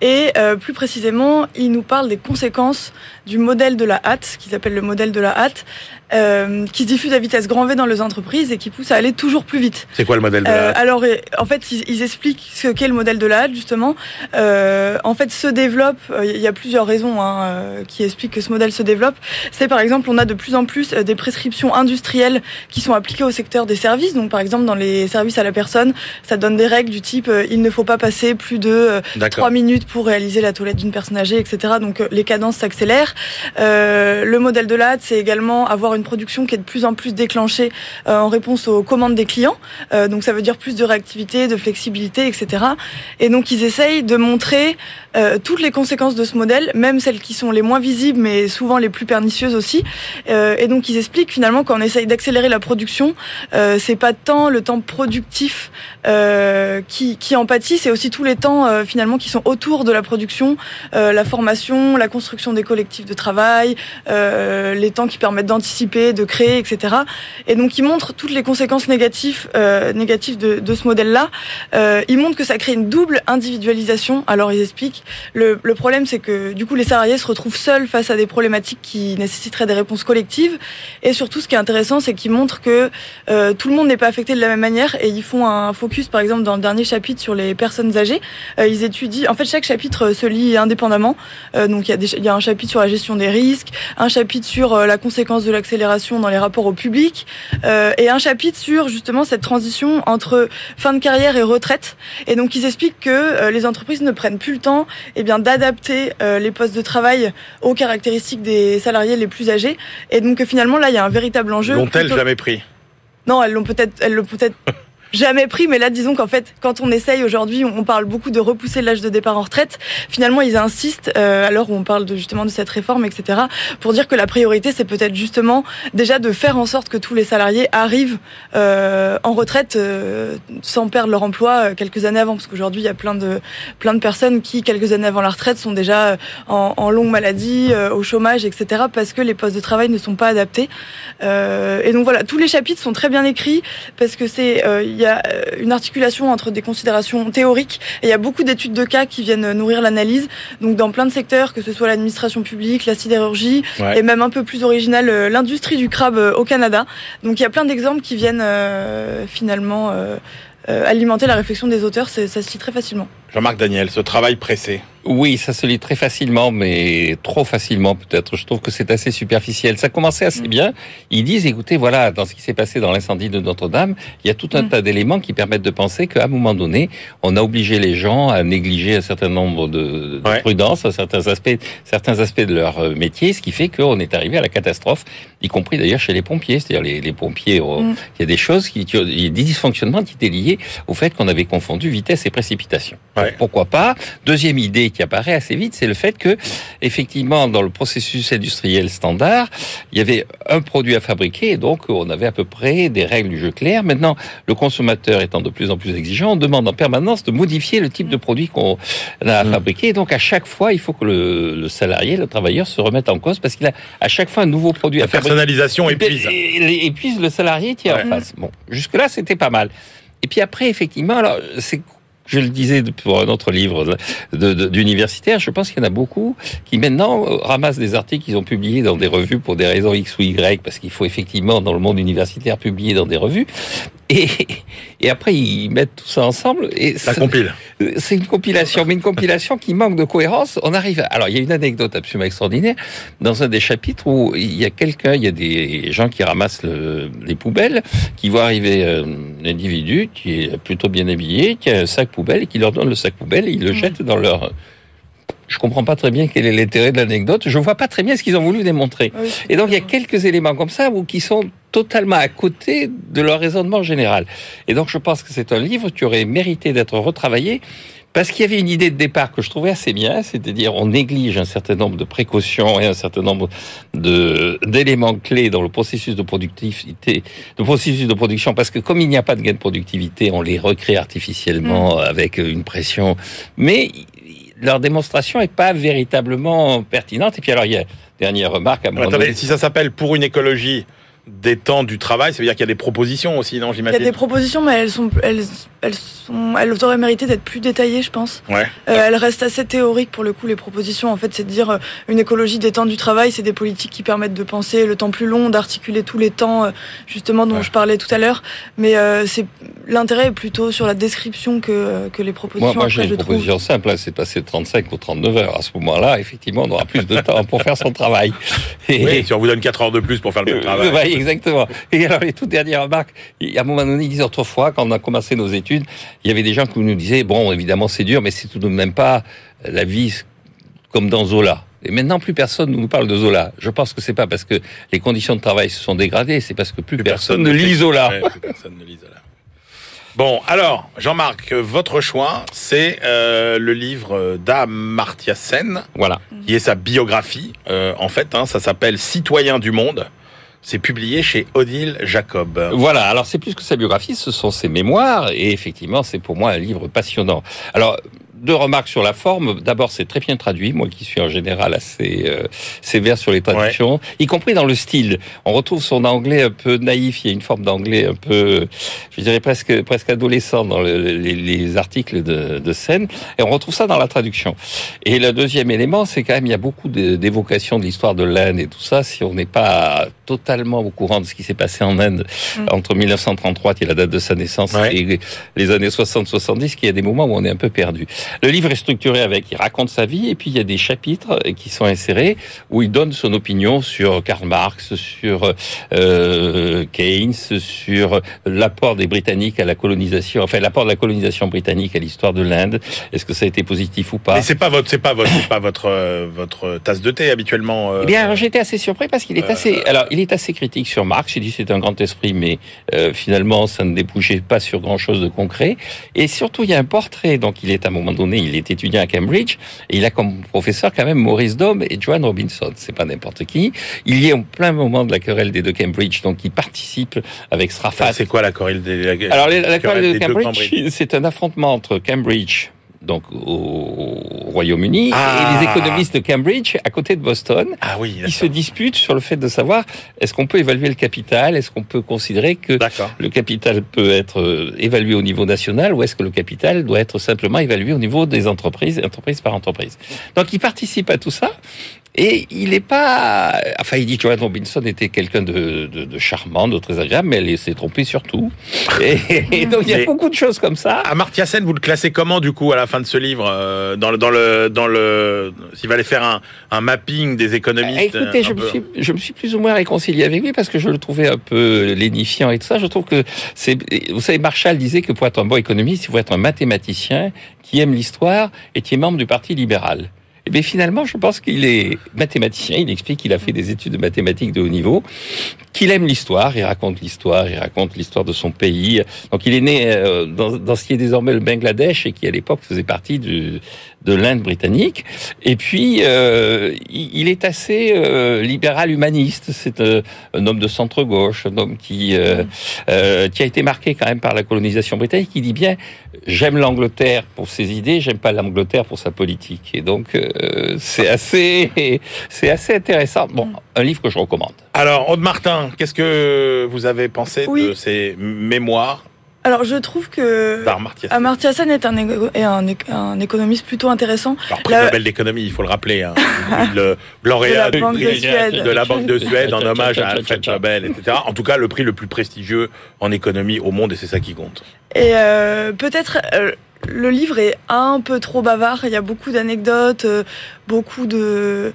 Et euh, plus précisément, ils nous parlent des conséquences du modèle de la hâte, qu'ils appellent le modèle de la hâte, euh, qui se diffuse à vitesse grand V dans les entreprises et qui pousse à aller toujours plus vite. C'est quoi le modèle de la Euh, alors, en fait, ils, ils expliquent ce qu'est le modèle de la hâte, justement. Euh, en fait, se développe, il y a plusieurs raisons hein, euh, qui expliquent que ce modèle se développe. C'est par exemple, on a de plus en plus des prescriptions industrielles qui sont appliquées au secteur des services. Donc, par exemple, dans les services à la personne, ça donne des règles du type euh, il ne faut pas passer plus de euh, trois minutes pour réaliser la toilette d'une personne âgée, etc. Donc, euh, les cadences s'accélèrent. Euh, le modèle de la hâte, c'est également avoir une production qui est de plus en plus déclenchée en réponse aux commandes des clients. Donc ça veut dire plus de réactivité, de flexibilité, etc. Et donc ils essayent de montrer toutes les conséquences de ce modèle, même celles qui sont les moins visibles, mais souvent les plus pernicieuses aussi. Et donc ils expliquent finalement quand on essaye d'accélérer la production, c'est pas tant le temps productif euh, qui, qui en pâtit, c'est aussi tous les temps euh, finalement qui sont autour de la production, euh, la formation, la construction des collectifs de travail, euh, les temps qui permettent d'anticiper, de créer, etc. Et donc ils montrent toutes les conséquences négatives, euh, négatives de, de ce modèle-là. Euh, ils montrent que ça crée une double individualisation. Alors ils expliquent. Le, le problème, c'est que du coup les salariés se retrouvent seuls face à des problématiques qui nécessiteraient des réponses collectives. Et surtout, ce qui est intéressant, c'est qu'ils montrent que tout le monde n'est pas affecté de la même manière. Et ils font un focus, par exemple, dans le dernier chapitre sur les personnes âgées. Euh, ils étudient. En fait, chaque chapitre euh, se lit indépendamment. Euh, donc il y, y a un chapitre sur la gestion des risques, un chapitre sur la conséquence de l'accélération dans les rapports au public, euh, et un chapitre sur justement cette transition entre fin de carrière et retraite. Et donc ils expliquent que euh, les entreprises ne prennent plus le temps eh bien d'adapter euh, les postes de travail aux caractéristiques des salariés les plus âgés. Et donc finalement là il y a un véritable enjeu. L'ont-elles plutôt- jamais pris? Non, elles l'ont peut-être, elles l'ont peut-être jamais pris, mais là, disons qu'en fait, quand on essaye aujourd'hui, on parle beaucoup de repousser l'âge de départ en retraite. Finalement, ils insistent, euh, où on parle de, justement de cette réforme, etc., pour dire que la priorité, c'est peut-être justement déjà de faire en sorte que tous les salariés arrivent euh, en retraite euh, sans perdre leur emploi euh, quelques années avant, parce qu'aujourd'hui, il y a plein de plein de personnes qui, quelques années avant la retraite, sont déjà euh, en, en longue maladie, euh, au chômage, etc., parce que les postes de travail ne sont pas adaptés. Et donc voilà, tous les chapitres sont très bien écrits parce que c'est y a euh, une articulation entre des considérations théoriques et il y a beaucoup d'études de cas qui viennent nourrir l'analyse. Donc dans plein de secteurs, que ce soit l'administration publique, la sidérurgie Ouais. et même un peu plus original euh, l'industrie du crabe euh, au Canada. Donc il y a plein d'exemples qui viennent euh, finalement euh, euh, alimenter la réflexion des auteurs. Ça se lit très facilement. Jean-Marc Daniel, ce travail pressé. Oui, ça se lit très facilement, mais trop facilement peut-être. Je trouve que c'est assez superficiel. Ça commençait assez Mm. bien. Ils disent, écoutez, voilà, dans ce qui s'est passé dans l'incendie de Notre-Dame, il y a tout un Mm. tas d'éléments qui permettent de penser qu'à un moment donné, on a obligé les gens à négliger un certain nombre de, de Ouais. prudences, à certains aspects, certains aspects de leur euh, métier, ce qui fait qu'on est arrivé à la catastrophe, y compris d'ailleurs chez les pompiers. C'est-à-dire les, les pompiers, oh, Mm. il y a des choses qui- il y a des dysfonctionnements qui étaient liés au fait qu'on avait confondu vitesse et précipitation. Ouais. Pourquoi pas Deuxième idée qui apparaît assez vite, c'est le fait que, effectivement, dans le processus industriel standard, il y avait un produit à fabriquer, et donc on avait à peu près des règles du jeu claires. Maintenant, le consommateur étant de plus en plus exigeant, on demande en permanence de modifier le type de produit qu'on a à Mm. fabriquer. Et donc, à chaque fois, il faut que le, le salarié, le travailleur, se remette en cause parce qu'il a à chaque fois un nouveau produit La à fabriquer. personnalisation épuise. Épuise le salarié qui est Ouais. en face. Bon, jusque-là, c'était pas mal. Et puis après, effectivement, alors, c'est je le disais pour un autre livre d'universitaire, je pense qu'il y en a beaucoup qui maintenant euh, ramassent des articles qu'ils ont publiés dans des revues pour des raisons X ou Y, parce qu'il faut effectivement dans le monde universitaire publier dans des revues, et, et après ils mettent tout ça ensemble. Et Ça compile. c'est une compilation, mais une compilation qui manque de cohérence. On arrive. À... Alors, il y a une anecdote absolument extraordinaire dans un des chapitres où il y a quelqu'un, il y a des gens qui ramassent le- les poubelles, qui voient arriver euh, un individu qui est plutôt bien habillé, qui a un sac poubelle et qui leur donne le sac poubelle et ils le jettent dans leur. Je comprends pas très bien quel est l'intérêt de l'anecdote. Je vois pas très bien ce qu'ils ont voulu démontrer. Oui. Et donc il y a quelques éléments comme ça où qui sont totalement à côté de leur raisonnement général. Et donc je pense que c'est un livre qui aurait mérité d'être retravaillé parce qu'il y avait une idée de départ que je trouvais assez bien, c'est-à-dire on néglige un certain nombre de précautions et un certain nombre de d'éléments clés dans le processus de productivité, de processus de production, parce que comme il n'y a pas de gain de productivité, on les recrée artificiellement avec une pression, mais leur démonstration est pas véritablement pertinente. Et puis alors il y a dernière remarque à mon Attendez, si ça s'appelle pour une écologie des temps du travail, ça veut dire qu'il y a des propositions aussi, non, Il y a j'imagine des propositions, mais elles sont, elles, elles sont, elles auraient mérité d'être plus détaillées, je pense. Ouais. Euh, elles restent assez théoriques pour le coup. Les propositions, en fait, c'est de dire euh, une écologie des temps du travail, c'est des politiques qui permettent de penser le temps plus long, d'articuler tous les temps, euh, justement dont Ouais. je parlais tout à l'heure. Mais euh, c'est l'intérêt est plutôt sur la description que que les propositions. Moi, moi j'ai je une trouve. proposition simple, hein, c'est de passer de 35 ou 39 heures. À ce moment-là, effectivement, on aura plus de temps pour faire son travail. Et- Oui, si on vous donne 4 heures de plus pour faire le même travail. Exactement. Et alors, les toutes dernières remarques, il y a un moment donné, ils disaient autrefois, quand on a commencé nos études, il y avait des gens qui nous disaient, bon, évidemment, c'est dur, mais c'est tout de même pas la vie comme dans Zola. Et maintenant, plus personne ne nous parle de Zola. Je pense que c'est pas parce que les conditions de travail se sont dégradées, c'est parce que plus, Plus personne, ne lit Zola. Ouais, plus personne ne lit Zola. Bon, alors, Jean-Marc, votre choix, c'est euh, le livre d'Amartya Sen, Voilà. qui est sa biographie. Euh, en fait, hein, ça s'appelle Citoyen du monde. C'est publié chez Odile Jacob. Voilà, alors c'est plus que sa biographie, ce sont ses mémoires, et effectivement, c'est pour moi un livre passionnant. Alors, deux remarques sur la forme. D'abord, c'est très bien traduit, moi qui suis en général assez euh, sévère sur les traductions, y compris dans le style. On retrouve son anglais un peu naïf, il y a une forme d'anglais un peu, je dirais presque presque adolescent dans le- les, les articles de, de scène, et on retrouve ça dans la traduction. Et le deuxième élément, c'est quand même, il y a beaucoup d'évocations de l'histoire de l'Inde et tout ça, si on n'est pas totalement au courant de ce qui s'est passé en Inde Mm. entre 1933, qui est la date de sa naissance, Ouais. et les années 60-70, qu'il y a des moments où on est un peu perdu. Le livre est structuré avec, il raconte sa vie, et puis il y a des chapitres qui sont insérés où il donne son opinion sur Karl Marx, sur euh, Keynes, sur l'apport des Britanniques à la colonisation, enfin l'apport de la colonisation britannique à l'histoire de l'Inde. Est-ce que ça a été positif ou pas Mais c'est pas votre, c'est pas votre, c'est pas votre, euh, votre tasse de thé habituellement. euh, Eh bien, j'étais assez surpris parce qu'il est assez, alors, il est assez critique sur Marx. Il dit c'est un grand esprit, mais euh, finalement, ça ne débouchait pas sur grand chose de concret. Et surtout, il y a un portrait. Donc, il est à un moment donné, il est étudiant à Cambridge et il a comme professeur quand même Maurice Dome et Joan Robinson. C'est pas n'importe qui. Il y est en plein moment de la querelle des deux Cambridge, donc il participe avec Srafat. c'est quoi la chorale des Alors, la, la querelle querelle de des deux Cambridge, c'est un affrontement entre Cambridge, donc au Royaume-Uni, Ah. et les économistes de Cambridge à côté de Boston Ah oui, qui se disputent sur le fait de savoir est-ce qu'on peut évaluer le capital, est-ce qu'on peut considérer que le capital peut être euh, évalué au niveau national ou est-ce que le capital doit être simplement évalué au niveau des entreprises, entreprise par entreprise? Donc il participe à tout ça et il n'est pas... Enfin, il dit que Joanne Robinson était quelqu'un de, de, de charmant, de très agréable, mais elle s'est trompée surtout. Et, et donc il y a Mais- beaucoup de choses comme ça. Amartya Sen, vous le classez comment du coup à la fin de ce livre euh, dans le dans le dans le s'il fallait faire un, un mapping des économistes Eh, Écoutez, un je me, suis, je me suis plus ou moins réconcilié avec lui parce que je le trouvais un peu lénifiant et tout ça. Je trouve que c'est, vous savez, Marshall disait que pour être un bon économiste, il faut être un mathématicien qui aime l'histoire et qui est membre du Parti libéral. Et bien finalement, je pense qu'il est mathématicien. Il explique qu'il a fait des études de mathématiques de haut niveau, qu'il aime l'histoire. Il raconte l'histoire, il raconte l'histoire de son pays. Donc il est né euh, dans, dans, ce qui est désormais le Bangladesh et qui à l'époque faisait partie du, de l'Inde britannique. Et puis euh, il est assez euh, libéral humaniste. C'est euh, un homme de centre gauche, un homme qui euh, euh, qui a été marqué quand même par la colonisation britannique. Il dit bien j'aime l'Angleterre pour ses idées, j'aime pas l'Angleterre pour sa politique. Et donc euh, c'est assez c'est assez intéressant. Bon, un livre que je recommande. Alors, Aude Martin, qu'est-ce que vous avez pensé Oui. de ces mémoires Alors je trouve que Sen Amartya Sen est un, égo- est un, éc- un économiste plutôt intéressant. Alors, prix La- Nobel d'économie, il faut le rappeler. Hein. le lauréat De la du Banque prix de Suède. de la Banque de Suède en hommage à Alfred Nobel, etc. En tout cas, le prix le plus prestigieux en économie au monde, et c'est ça qui compte. Et euh, peut-être euh, le livre est un peu trop bavard. Il y a beaucoup d'anecdotes, euh, beaucoup de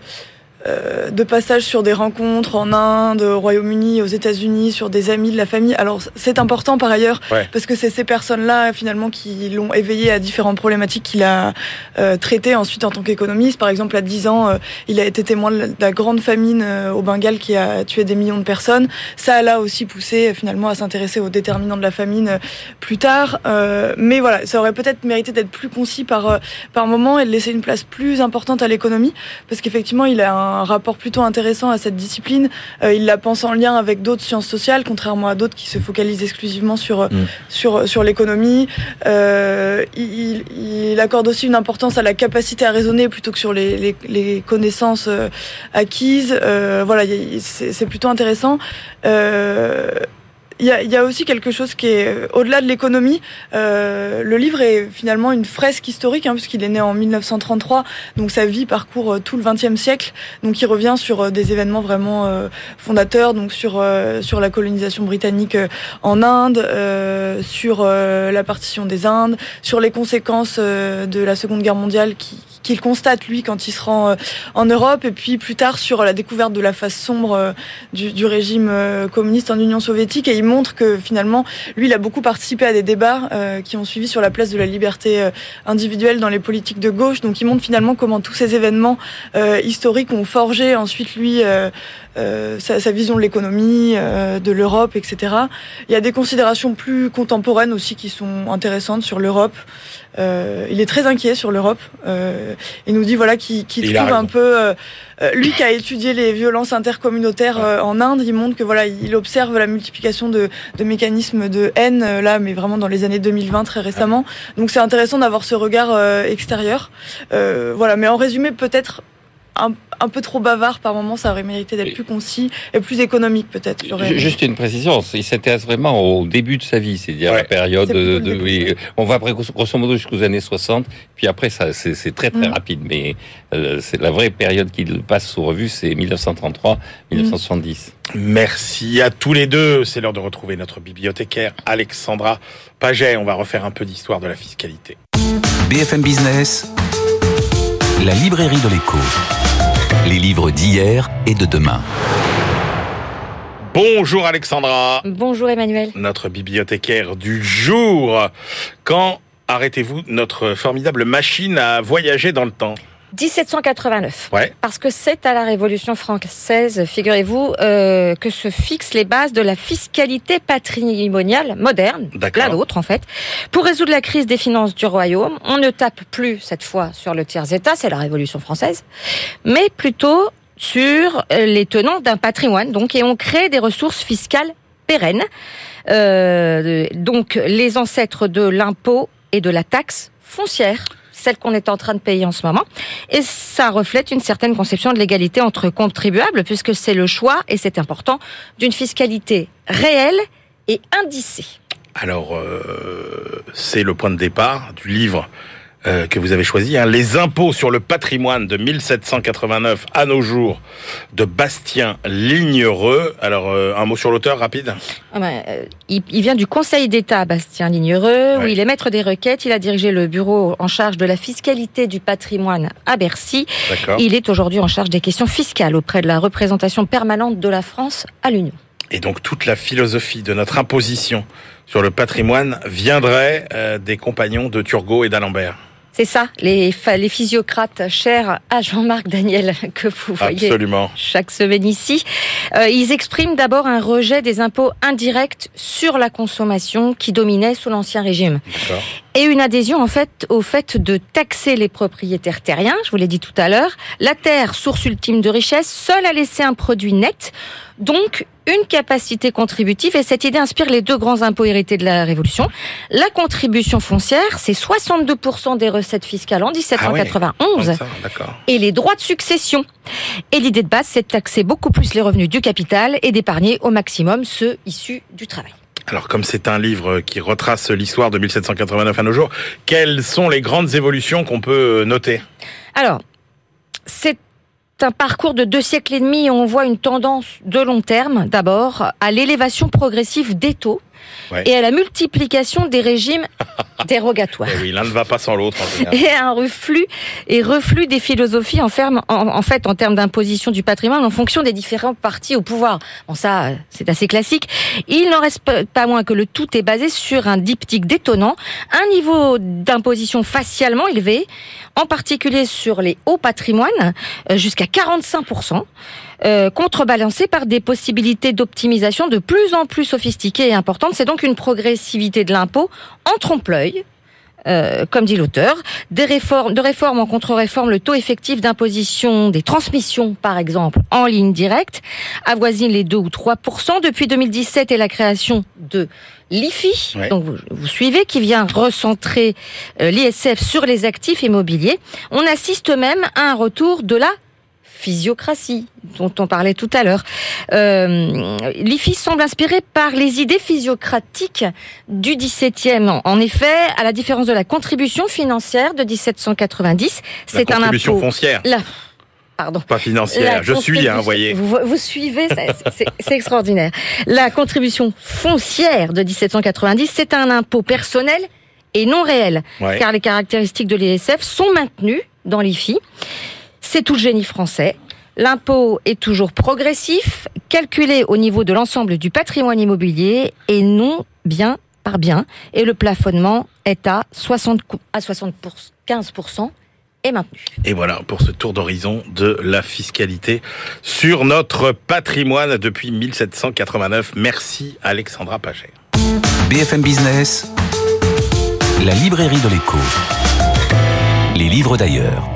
euh, de passages sur des rencontres en Inde, au Royaume-Uni, aux États-Unis, sur des amis de la famille. Alors c'est important par ailleurs Ouais. parce que c'est ces personnes-là finalement qui l'ont éveillé à différentes problématiques qu'il a euh, traitées ensuite en tant qu'économiste. Par exemple, à 10 ans, euh, il a été témoin de la, de la grande famine euh, au Bengale qui a tué des millions de personnes. Ça l'a aussi poussé finalement à s'intéresser aux déterminants de la famine plus tard. Euh, mais voilà, ça aurait peut-être mérité d'être plus concis par par moment et de laisser une place plus importante à l'économie, parce qu'effectivement, il a un rapport plutôt intéressant à cette discipline. Euh, il la pense en lien avec d'autres sciences sociales, contrairement à d'autres qui se focalisent exclusivement sur euh, Mm. sur sur l'économie. Euh, il, il accorde aussi une importance à la capacité à raisonner plutôt que sur les les, les connaissances euh, acquises. Euh, voilà, c'est c'est plutôt intéressant. Euh, il y, a, il y a aussi quelque chose qui est euh, au-delà de l'économie. Euh, le livre est finalement une fresque historique, hein, puisqu'il est né en 1933, donc sa vie parcourt euh, tout le XXe siècle. Donc il revient sur euh, des événements vraiment euh, fondateurs, donc sur euh, sur la colonisation britannique en Inde, sur la partition des Indes, sur les conséquences de la Seconde Guerre mondiale qui qu'il constate lui quand il se rend euh, en Europe et puis plus tard sur la découverte de la face sombre euh, du, régime euh, communiste en Union soviétique et il montre que finalement lui il a beaucoup participé à des débats qui ont suivi sur la place de la liberté individuelle dans les politiques de gauche. Donc il montre finalement comment tous ces événements historiques ont forgé ensuite lui euh, euh, sa, sa vision de l'économie, euh, de l'Europe, etc. Il y a des considérations plus contemporaines aussi qui sont intéressantes sur l'Europe. Euh, il est très inquiet sur l'Europe. Euh, il nous dit voilà qu'il qu'il Il a trouve un peu euh, euh, lui qui a étudié les violences intercommunautaires euh, en Inde, il montre que voilà il observe la multiplication de, de mécanismes de haine euh, là, mais vraiment dans les années 2020 très récemment. Donc c'est intéressant d'avoir ce regard euh, extérieur. Euh, voilà, mais en résumé peut-être un, un peu trop bavard par moment, ça aurait mérité d'être plus concis et plus économique peut-être. Juste une précision, il s'intéresse vraiment au début de sa vie, c'est-à-dire Ouais. la période de, oui, on va après grosso modo jusqu'aux années 60, puis après ça c'est très très Mm. rapide, mais euh, c'est la vraie période qu'il passe sous revue, c'est 1933-1970. Merci à tous les deux. C'est l'heure de retrouver notre bibliothécaire Alexandra Paget. On va refaire un peu d'histoire de la fiscalité. BFM Business, la librairie de l'écho. Les livres d'hier et de demain. Bonjour Alexandra, Bonjour Emmanuel. notre bibliothécaire du jour. Quand arrêtez-vous notre formidable machine à voyager dans le temps? 1789. Ouais. Parce que c'est à la Révolution française, figurez-vous, euh, que se fixent les bases de la fiscalité patrimoniale moderne, la nôtre en fait. Pour résoudre la crise des finances du royaume, on ne tape plus cette fois sur le tiers-État, c'est la Révolution française, mais plutôt sur euh, les tenants d'un patrimoine, donc, et on crée des ressources fiscales pérennes. Euh, donc les ancêtres de l'impôt et de la taxe foncière, celle qu'on est en train de payer en ce moment. Et ça reflète une certaine conception de l'égalité entre contribuables, puisque c'est le choix, et c'est important, d'une fiscalité réelle et indicée. Alors, euh, c'est le point de départ du livre euh, que vous avez choisi, hein, Les impôts sur le patrimoine de 1789 à nos jours de Bastien Lignereux. Alors, euh, un mot sur l'auteur rapide Ah ben, euh, il, il vient du Conseil d'État, Bastien Lignereux, où il est maître des requêtes. Il a dirigé le bureau en charge de la fiscalité du patrimoine à Bercy. Il est aujourd'hui en charge des questions fiscales auprès de la représentation permanente de la France à l'Union. Et donc, toute la philosophie de notre imposition sur le patrimoine viendrait euh, des compagnons de Turgot et d'Alembert. C'est ça, les, les physiocrates chers à Jean-Marc Daniel que vous voyez Absolument. chaque semaine ici. Euh, ils expriment d'abord un rejet des impôts indirects sur la consommation qui dominait sous l'Ancien Régime. Et une adhésion en fait au fait de taxer les propriétaires terriens, je vous l'ai dit tout à l'heure. La terre, source ultime de richesse, seule a laissé un produit net, donc une capacité contributive. Et cette idée inspire les deux grands impôts hérités de la Révolution. La contribution foncière, c'est 62% des recettes fiscales en 1791. Ah et les droits de succession. Et l'idée de base, c'est de taxer beaucoup plus les revenus du capital et d'épargner au maximum ceux issus du travail. Alors, comme c'est un livre qui retrace l'histoire de 1789 à nos jours, quelles sont les grandes évolutions qu'on peut noter? Alors, c'est un parcours de deux siècles et demi et on voit une tendance de long terme, d'abord, à l'élévation progressive des taux Ouais. et à la multiplication des régimes dérogatoires. Eh oui, l'un ne va pas sans l'autre. Et un reflux et reflux des philosophies en, ferme- en, en fait en termes d'imposition du patrimoine en fonction des différents partis au pouvoir. Bon ça euh, c'est assez classique. Il n'en reste pas- pas moins que le tout est basé sur un diptyque détonnant, un niveau d'imposition facialement élevé, en particulier sur les hauts patrimoines, euh, jusqu'à 45 euh, contrebalancé par des possibilités d'optimisation de plus en plus sophistiquées et importantes. C'est donc une progressivité de l'impôt en trompe-l'œil. euh, comme dit l'auteur, des réformes, de réforme en contre-réforme, le taux effectif d'imposition des transmissions, par exemple, en ligne directe, avoisine les 2 ou 3% depuis 2017 et la création de l'IFI, Ouais. donc vous, vous suivez, qui vient recentrer euh, l'ISF sur les actifs immobiliers. On assiste même à un retour de la physiocratie dont on parlait tout à l'heure. Euh, L'IFI semble inspiré par les idées physiocratiques du XVIIe. En- effet, à la différence de la contribution financière de 1790, La c'est un contribution impôt. foncière, La- Pardon. pas financière. La Je suis, hein, contribution- voyez. Vous, vous suivez, c'est c'est extraordinaire. La contribution foncière de 1790, c'est un impôt personnel et non réel, Ouais. car les caractéristiques de l'ISF sont maintenues dans l'IFI. C'est tout le génie français. L'impôt est toujours progressif, calculé au niveau de l'ensemble du patrimoine immobilier et non bien par bien. Et le plafonnement est à 60, à 75% et maintenu. Et voilà pour ce tour d'horizon de la fiscalité sur notre patrimoine depuis 1789. Merci Alexandra Paget. BFM Business, la librairie de l'écho. Les livres d'ailleurs.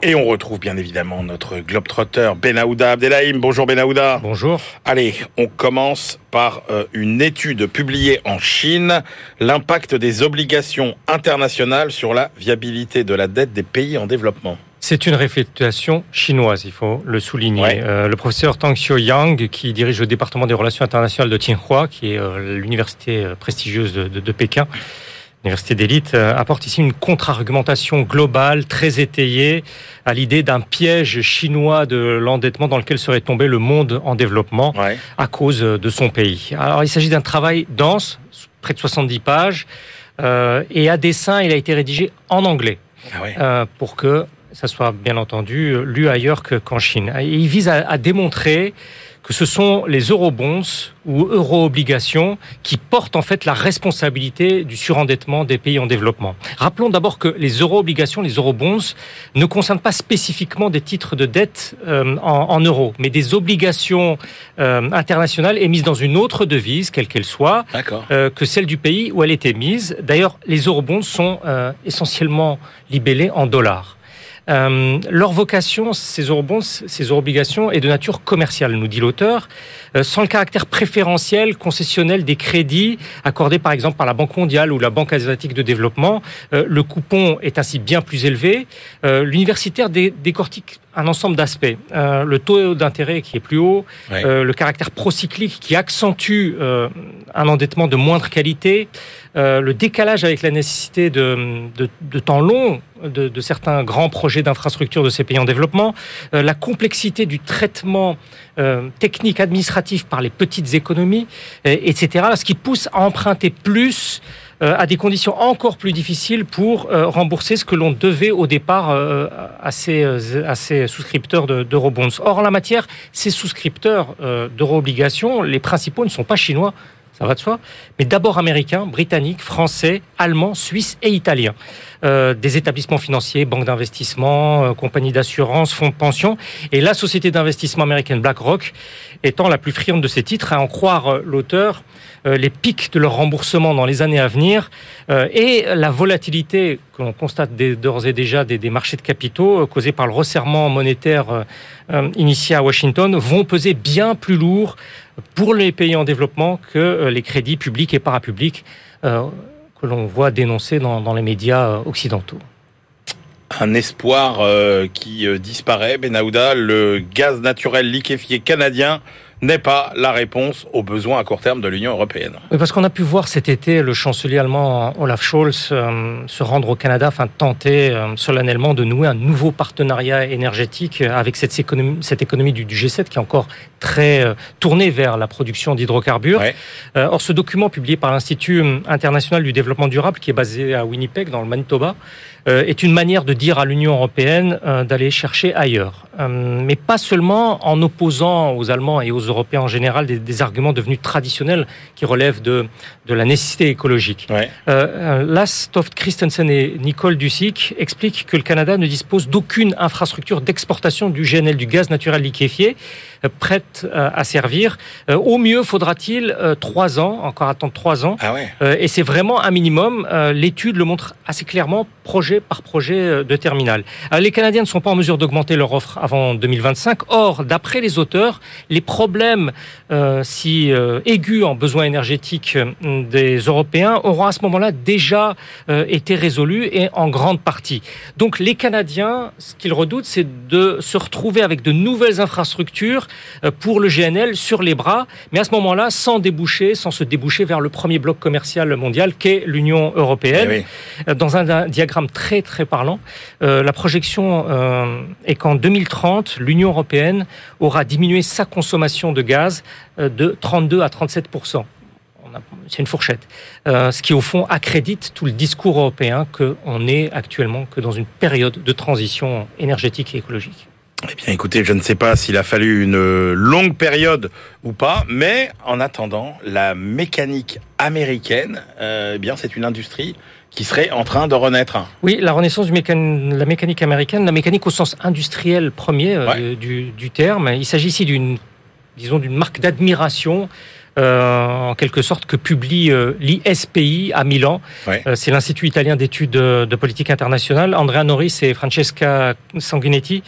Et on retrouve bien évidemment notre globetrotter Benahouda Abdelhaim. Bonjour Benahouda. Bonjour. Allez, on commence par euh, une étude publiée en Chine, l'impact des obligations internationales sur la viabilité de la dette des pays en développement. C'est une réflexion chinoise, il faut le souligner. Ouais. Euh, le professeur Tang Xiaoyang, qui dirige le département des relations internationales de Tsinghua, qui est euh, l'université prestigieuse de, de- de Pékin, université d'élite, euh, apporte ici une contre-argumentation globale, très étayée, à l'idée d'un piège chinois de l'endettement dans lequel serait tombé le monde en développement Ouais. à cause de son pays. Alors il s'agit d'un travail dense, près de 70 pages, euh, et à dessein, il a été rédigé en anglais Ah ouais. euh, pour que ça soit bien entendu euh, lu ailleurs que- qu'en Chine. Et il vise à, à démontrer que ce sont les eurobonds ou euro-obligations qui portent en fait la responsabilité du surendettement des pays en développement. Rappelons d'abord que les euro-obligations, les eurobonds, ne concernent pas spécifiquement des titres de dette euh, en, en euros, mais des obligations euh, internationales émises dans une autre devise, quelle qu'elle soit, D'accord. euh, que celle du pays où elle est émise. D'ailleurs, les eurobonds sont euh, essentiellement libellés en dollars. Euh, leur vocation, ces ces euro-obligations, est de nature commerciale, nous dit l'auteur, sans le caractère préférentiel, concessionnel des crédits accordés par exemple par la Banque mondiale ou la Banque asiatique de développement. Euh, le coupon est ainsi bien plus élevé. Euh, L'universitaire dé- décortique un ensemble d'aspects. Euh, le taux d'intérêt qui est plus haut, Ouais. euh, le caractère procyclique qui accentue euh, un endettement de moindre qualité, euh, le décalage avec la nécessité de, de, de temps long de, de certains grands projets d'infrastructure de ces pays en développement, euh, la complexité du traitement euh, technique administratif par les petites économies, euh, etc. Ce qui pousse à emprunter plus euh, à des conditions encore plus difficiles pour rembourser ce que l'on devait au départ à, ces, souscripteurs de- d'eurobonds. Or, en la matière, ces souscripteurs d'euro-obligations, les principaux ne sont pas chinois, ça va de soi, mais d'abord américains, britanniques, français, allemands, suisses et italiens. Euh, des établissements financiers, banques d'investissement, euh, compagnies d'assurance, fonds de pension, et la société d'investissement américaine BlackRock étant la plus friande de ces titres, à en croire euh, l'auteur, les pics de leur remboursement dans les années à venir et la volatilité que l'on constate d'ores et déjà des, marchés de capitaux causés par le resserrement monétaire initié à Washington vont peser bien plus lourd pour les pays en développement que les crédits publics et parapublics que l'on voit dénoncer dans, les médias occidentaux. Un espoir euh, qui euh, disparaît, Benahouda, le gaz naturel liquéfié canadien n'est pas la réponse aux besoins à court terme de l'Union européenne. Oui, parce qu'on a pu voir cet été le chancelier allemand Olaf Scholz euh, se rendre au Canada afin de tenter euh, solennellement de nouer un nouveau partenariat énergétique avec cette économie, cette économie du, du, G7 qui est encore très euh, tournée vers la production d'hydrocarbures. Ouais. or, ce document publié par l'Institut international du développement durable, qui est basé à Winnipeg, dans le Manitoba, est une manière de dire à l'Union européenne d'aller chercher ailleurs. mais pas seulement en opposant aux Allemands et aux Européens en général des, des, arguments devenus traditionnels qui relèvent de, de la nécessité écologique. Ouais. Euh, Toft Christensen et Nicole Dussick expliquent que le Canada ne dispose d'aucune infrastructure d'exportation du GNL, du gaz naturel liquéfié, euh, prête euh, à servir. Euh, au mieux, faudra-t-il trois ans, encore attendre trois ans. Ah ouais. et c'est vraiment un minimum. L'étude le montre assez clairement, projet par projet de terminal. les Canadiens ne sont pas en mesure d'augmenter leur offre avant 2025. Or, d'après les auteurs, les problèmes euh, si euh, aigus en besoins énergétiques euh, des Européens auront à ce moment-là déjà euh, été résolus et en grande partie. Donc les Canadiens, ce qu'ils redoutent, c'est de se retrouver avec de nouvelles infrastructures euh, pour le GNL sur les bras, mais à ce moment-là, sans déboucher, sans se déboucher vers le premier bloc commercial mondial qu'est l'Union européenne. Eh oui. Dans un, un, diagramme très très parlant, la projection est qu'en 2030, l'Union européenne aura diminué sa consommation de gaz de 32 à 37% c'est une fourchette. Euh, ce qui, au fond, accrédite tout le discours européen qu'on est actuellement que dans une période de transition énergétique et écologique. Eh bien, écoutez, je ne sais pas s'il a fallu une longue période ou pas, mais en attendant, la mécanique américaine, euh, eh bien, c'est une industrie qui serait en train de renaître. Oui, la renaissance de mécan... la mécanique américaine, la mécanique au sens industriel premier Ouais. euh, du, du terme. Il s'agit ici d'une disons, d'une marque d'admiration, euh, en quelque sorte, que publie euh, l'ISPI à Milan. Ouais. Euh, c'est l'Institut italien d'études de, de, politique internationale. Andrea Norris et Francesca Sanguinetti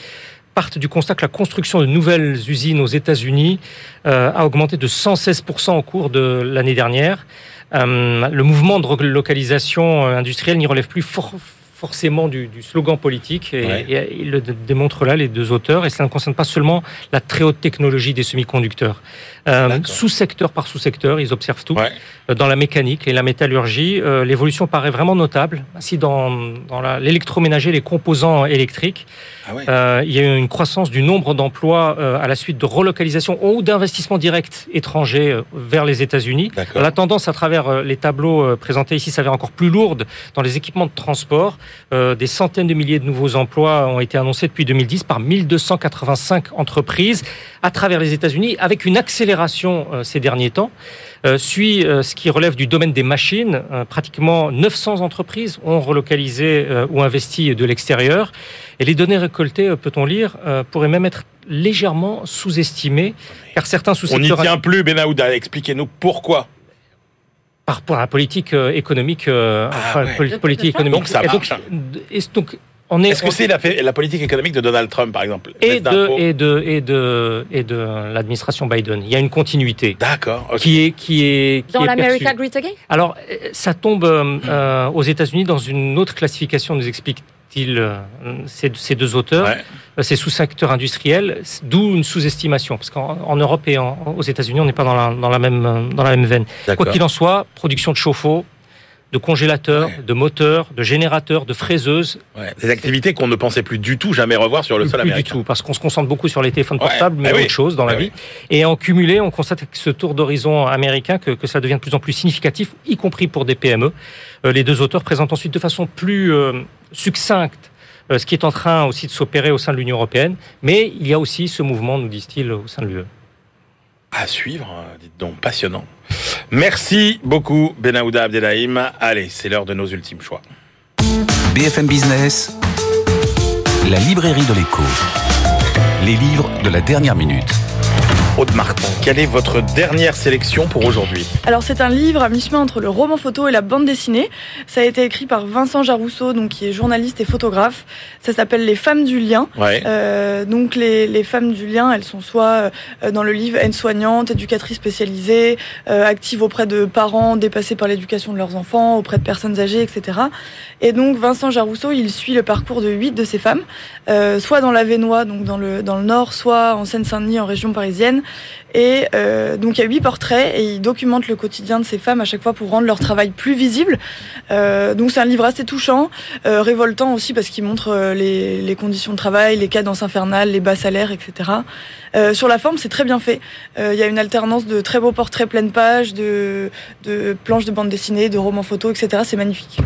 partent du constat que la construction de nouvelles usines aux États-Unis euh, a augmenté de 116% au cours de l'année dernière. Euh, le mouvement de relocalisation industrielle n'y relève plus fort forcément du, du, slogan politique. Et, ouais. et, ils le démontrent là les deux auteurs. Et cela ne concerne pas seulement la très haute technologie des semi-conducteurs. Euh, sous-secteur par sous-secteur ils observent tout ouais. dans la mécanique et la métallurgie. Euh, l'évolution paraît vraiment notable. Ainsi dans, dans l'électroménager les composants électriques ah ouais. euh, il y a eu une croissance du nombre d'emplois euh, à la suite de relocalisation ou d'investissements directs étrangers euh, vers les États-Unis. La tendance à travers euh, les tableaux présentés ici s'avère encore plus lourde dans les équipements de transport euh, des centaines de milliers de nouveaux emplois ont été annoncés depuis 2010 par 1285 entreprises à travers les États-Unis, avec une accélération euh, ces derniers temps. Euh, suit ce qui relève du domaine des machines. Pratiquement 900 entreprises ont relocalisé ou investi de l'extérieur. Et les données récoltées, peut-on lire, pourraient même être légèrement sous-estimées, car certains sous-secteurs... On n'y tient plus, Benahouda. Expliquez-nous pourquoi par rapport à la politique euh, économique, euh, ah, ouais. politique économique. Donc ça marche. Et donc, on est. Est-ce que c'est la, la, politique économique de Donald Trump, par exemple et de, et de et de et de l'administration Biden. Il y a une continuité. D'accord. Okay. Qui est qui est qui dans l'America Great Again? Alors, ça tombe euh, aux États-Unis dans une autre classification, nous explique euh, ces, ces, deux auteurs, ouais. ces sous-secteurs industriels, d'où une sous-estimation, parce qu'en en Europe et en, aux États-Unis, on n'est pas dans la, dans, la même, dans la même veine. Quoi qu'il en soit, production de chauffe-eau, de congélateurs, ouais. de moteurs, de générateurs, de fraiseuses. Ouais, des activités qu'on ne pensait plus du tout jamais revoir sur le sol plus américain. du tout, parce qu'on se concentre beaucoup sur les téléphones portables, mais ah autre oui. chose dans la ah vie. Et en cumulé, on constate que ce tour d'horizon américain, que, que, ça devient de plus en plus significatif, y compris pour des PME. Euh, les deux auteurs présentent ensuite de façon plus euh, succincte euh, ce qui est en train aussi de s'opérer au sein de l'Union européenne, mais il y a aussi ce mouvement, nous disent-ils, au sein de l'UE. À suivre, euh, dites donc, passionnant. Merci beaucoup, Benahouda Abdelhaim. Allez, c'est l'heure de nos ultimes choix. BFM Business, la librairie de l'écho. Les livres de la dernière minute. Aude Martin, quelle est votre dernière sélection pour aujourd'hui Alors c'est un livre à mi-chemin entre le roman photo et la bande dessinée. Ça a été écrit par Vincent Jarousseau, donc qui est journaliste et photographe. Ça s'appelle Les femmes du lien. Ouais. Euh, donc les, les femmes du lien, elles sont soit euh, dans le livre aide-soignante, éducatrice spécialisée, euh, active auprès de parents dépassés par l'éducation de leurs enfants, auprès de personnes âgées, etc. Et donc Vincent Jarousseau, il suit le parcours de huit de ces femmes, euh, soit dans l'Avenois, donc dans le dans le nord, soit en Seine-Saint-Denis, en région parisienne. Et euh, donc il y a huit portraits et il documente le quotidien de ces femmes à chaque fois pour rendre leur travail plus visible. Euh, donc c'est un livre assez touchant, euh, révoltant aussi parce qu'il montre les, conditions de travail, les cadences infernales, les bas salaires, etc. Sur la forme, c'est très bien fait. Il y a une alternance de très beaux portraits pleine page, de, de planches de bande dessinée, de romans photos, etc. C'est magnifique.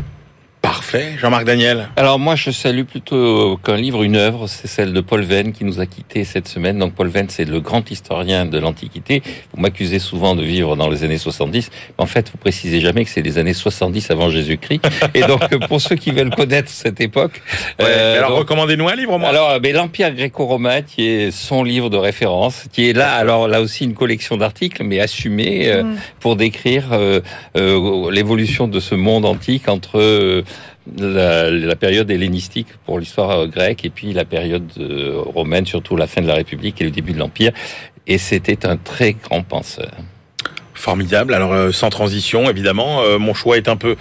Parfait. Jean-Marc Daniel Alors moi, je salue plutôt qu'un livre, une œuvre, c'est celle de Paul Venn qui nous a quittés cette semaine. Donc Paul Venn, c'est le grand historien de l'Antiquité. Vous m'accusez souvent de vivre dans les années 70, mais en fait, vous précisez jamais que c'est les années 70 avant Jésus-Christ. Et donc, pour ceux qui veulent connaître cette époque... euh, Alors recommandez-nous un livre, moi. alors, mais l'Empire gréco-romain, qui est son livre de référence, qui est là, alors là aussi une collection d'articles, mais assumé euh, Mm. pour décrire euh, euh, l'évolution de ce monde antique entre euh, la, période hellénistique pour l'histoire euh, grecque et puis la période euh, romaine, surtout la fin de la République et le début de l'Empire. Et c'était un très grand penseur. Formidable. Alors euh, sans transition, évidemment, mon choix est un peu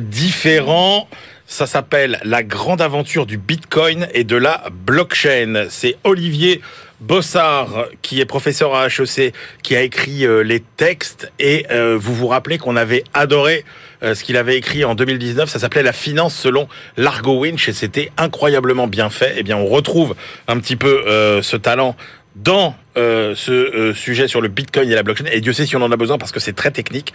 différent. Ça s'appelle La grande aventure du Bitcoin et de la blockchain. C'est Olivier Bossard, qui est professeur à HEC, qui a écrit les textes. Et vous vous rappelez qu'on avait adoré euh, ce qu'il avait écrit en 2019. Ça s'appelait La finance selon Largo Winch et c'était incroyablement bien fait. Eh bien, on retrouve un petit peu euh, ce talent dans euh, ce sujet sur le Bitcoin et la blockchain. Et Dieu sait si on en a besoin parce que c'est très technique.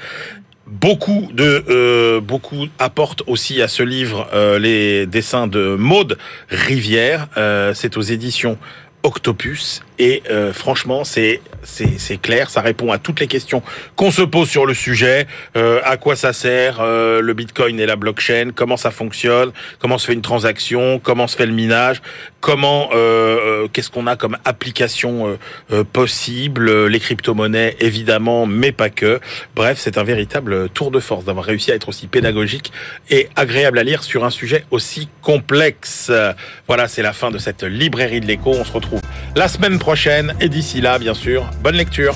Beaucoup de euh, beaucoup apportent aussi à ce livre les dessins de Maude Rivière. C'est aux éditions Octopus et euh, franchement c'est c'est clair, ça répond à toutes les questions qu'on se pose sur le sujet. Euh, à quoi ça sert euh, le Bitcoin et la blockchain? Comment ça fonctionne? Comment se fait une transaction? Comment se fait le minage? Comment euh, euh, Qu'est-ce qu'on a comme application euh, possible? Les crypto-monnaies évidemment, mais pas que. Bref, c'est un véritable tour de force d'avoir réussi à être aussi pédagogique et agréable à lire sur un sujet aussi complexe. Voilà, c'est la fin de cette librairie de l'écho. On se retrouve la semaine et d'ici là, bien sûr, bonne lecture.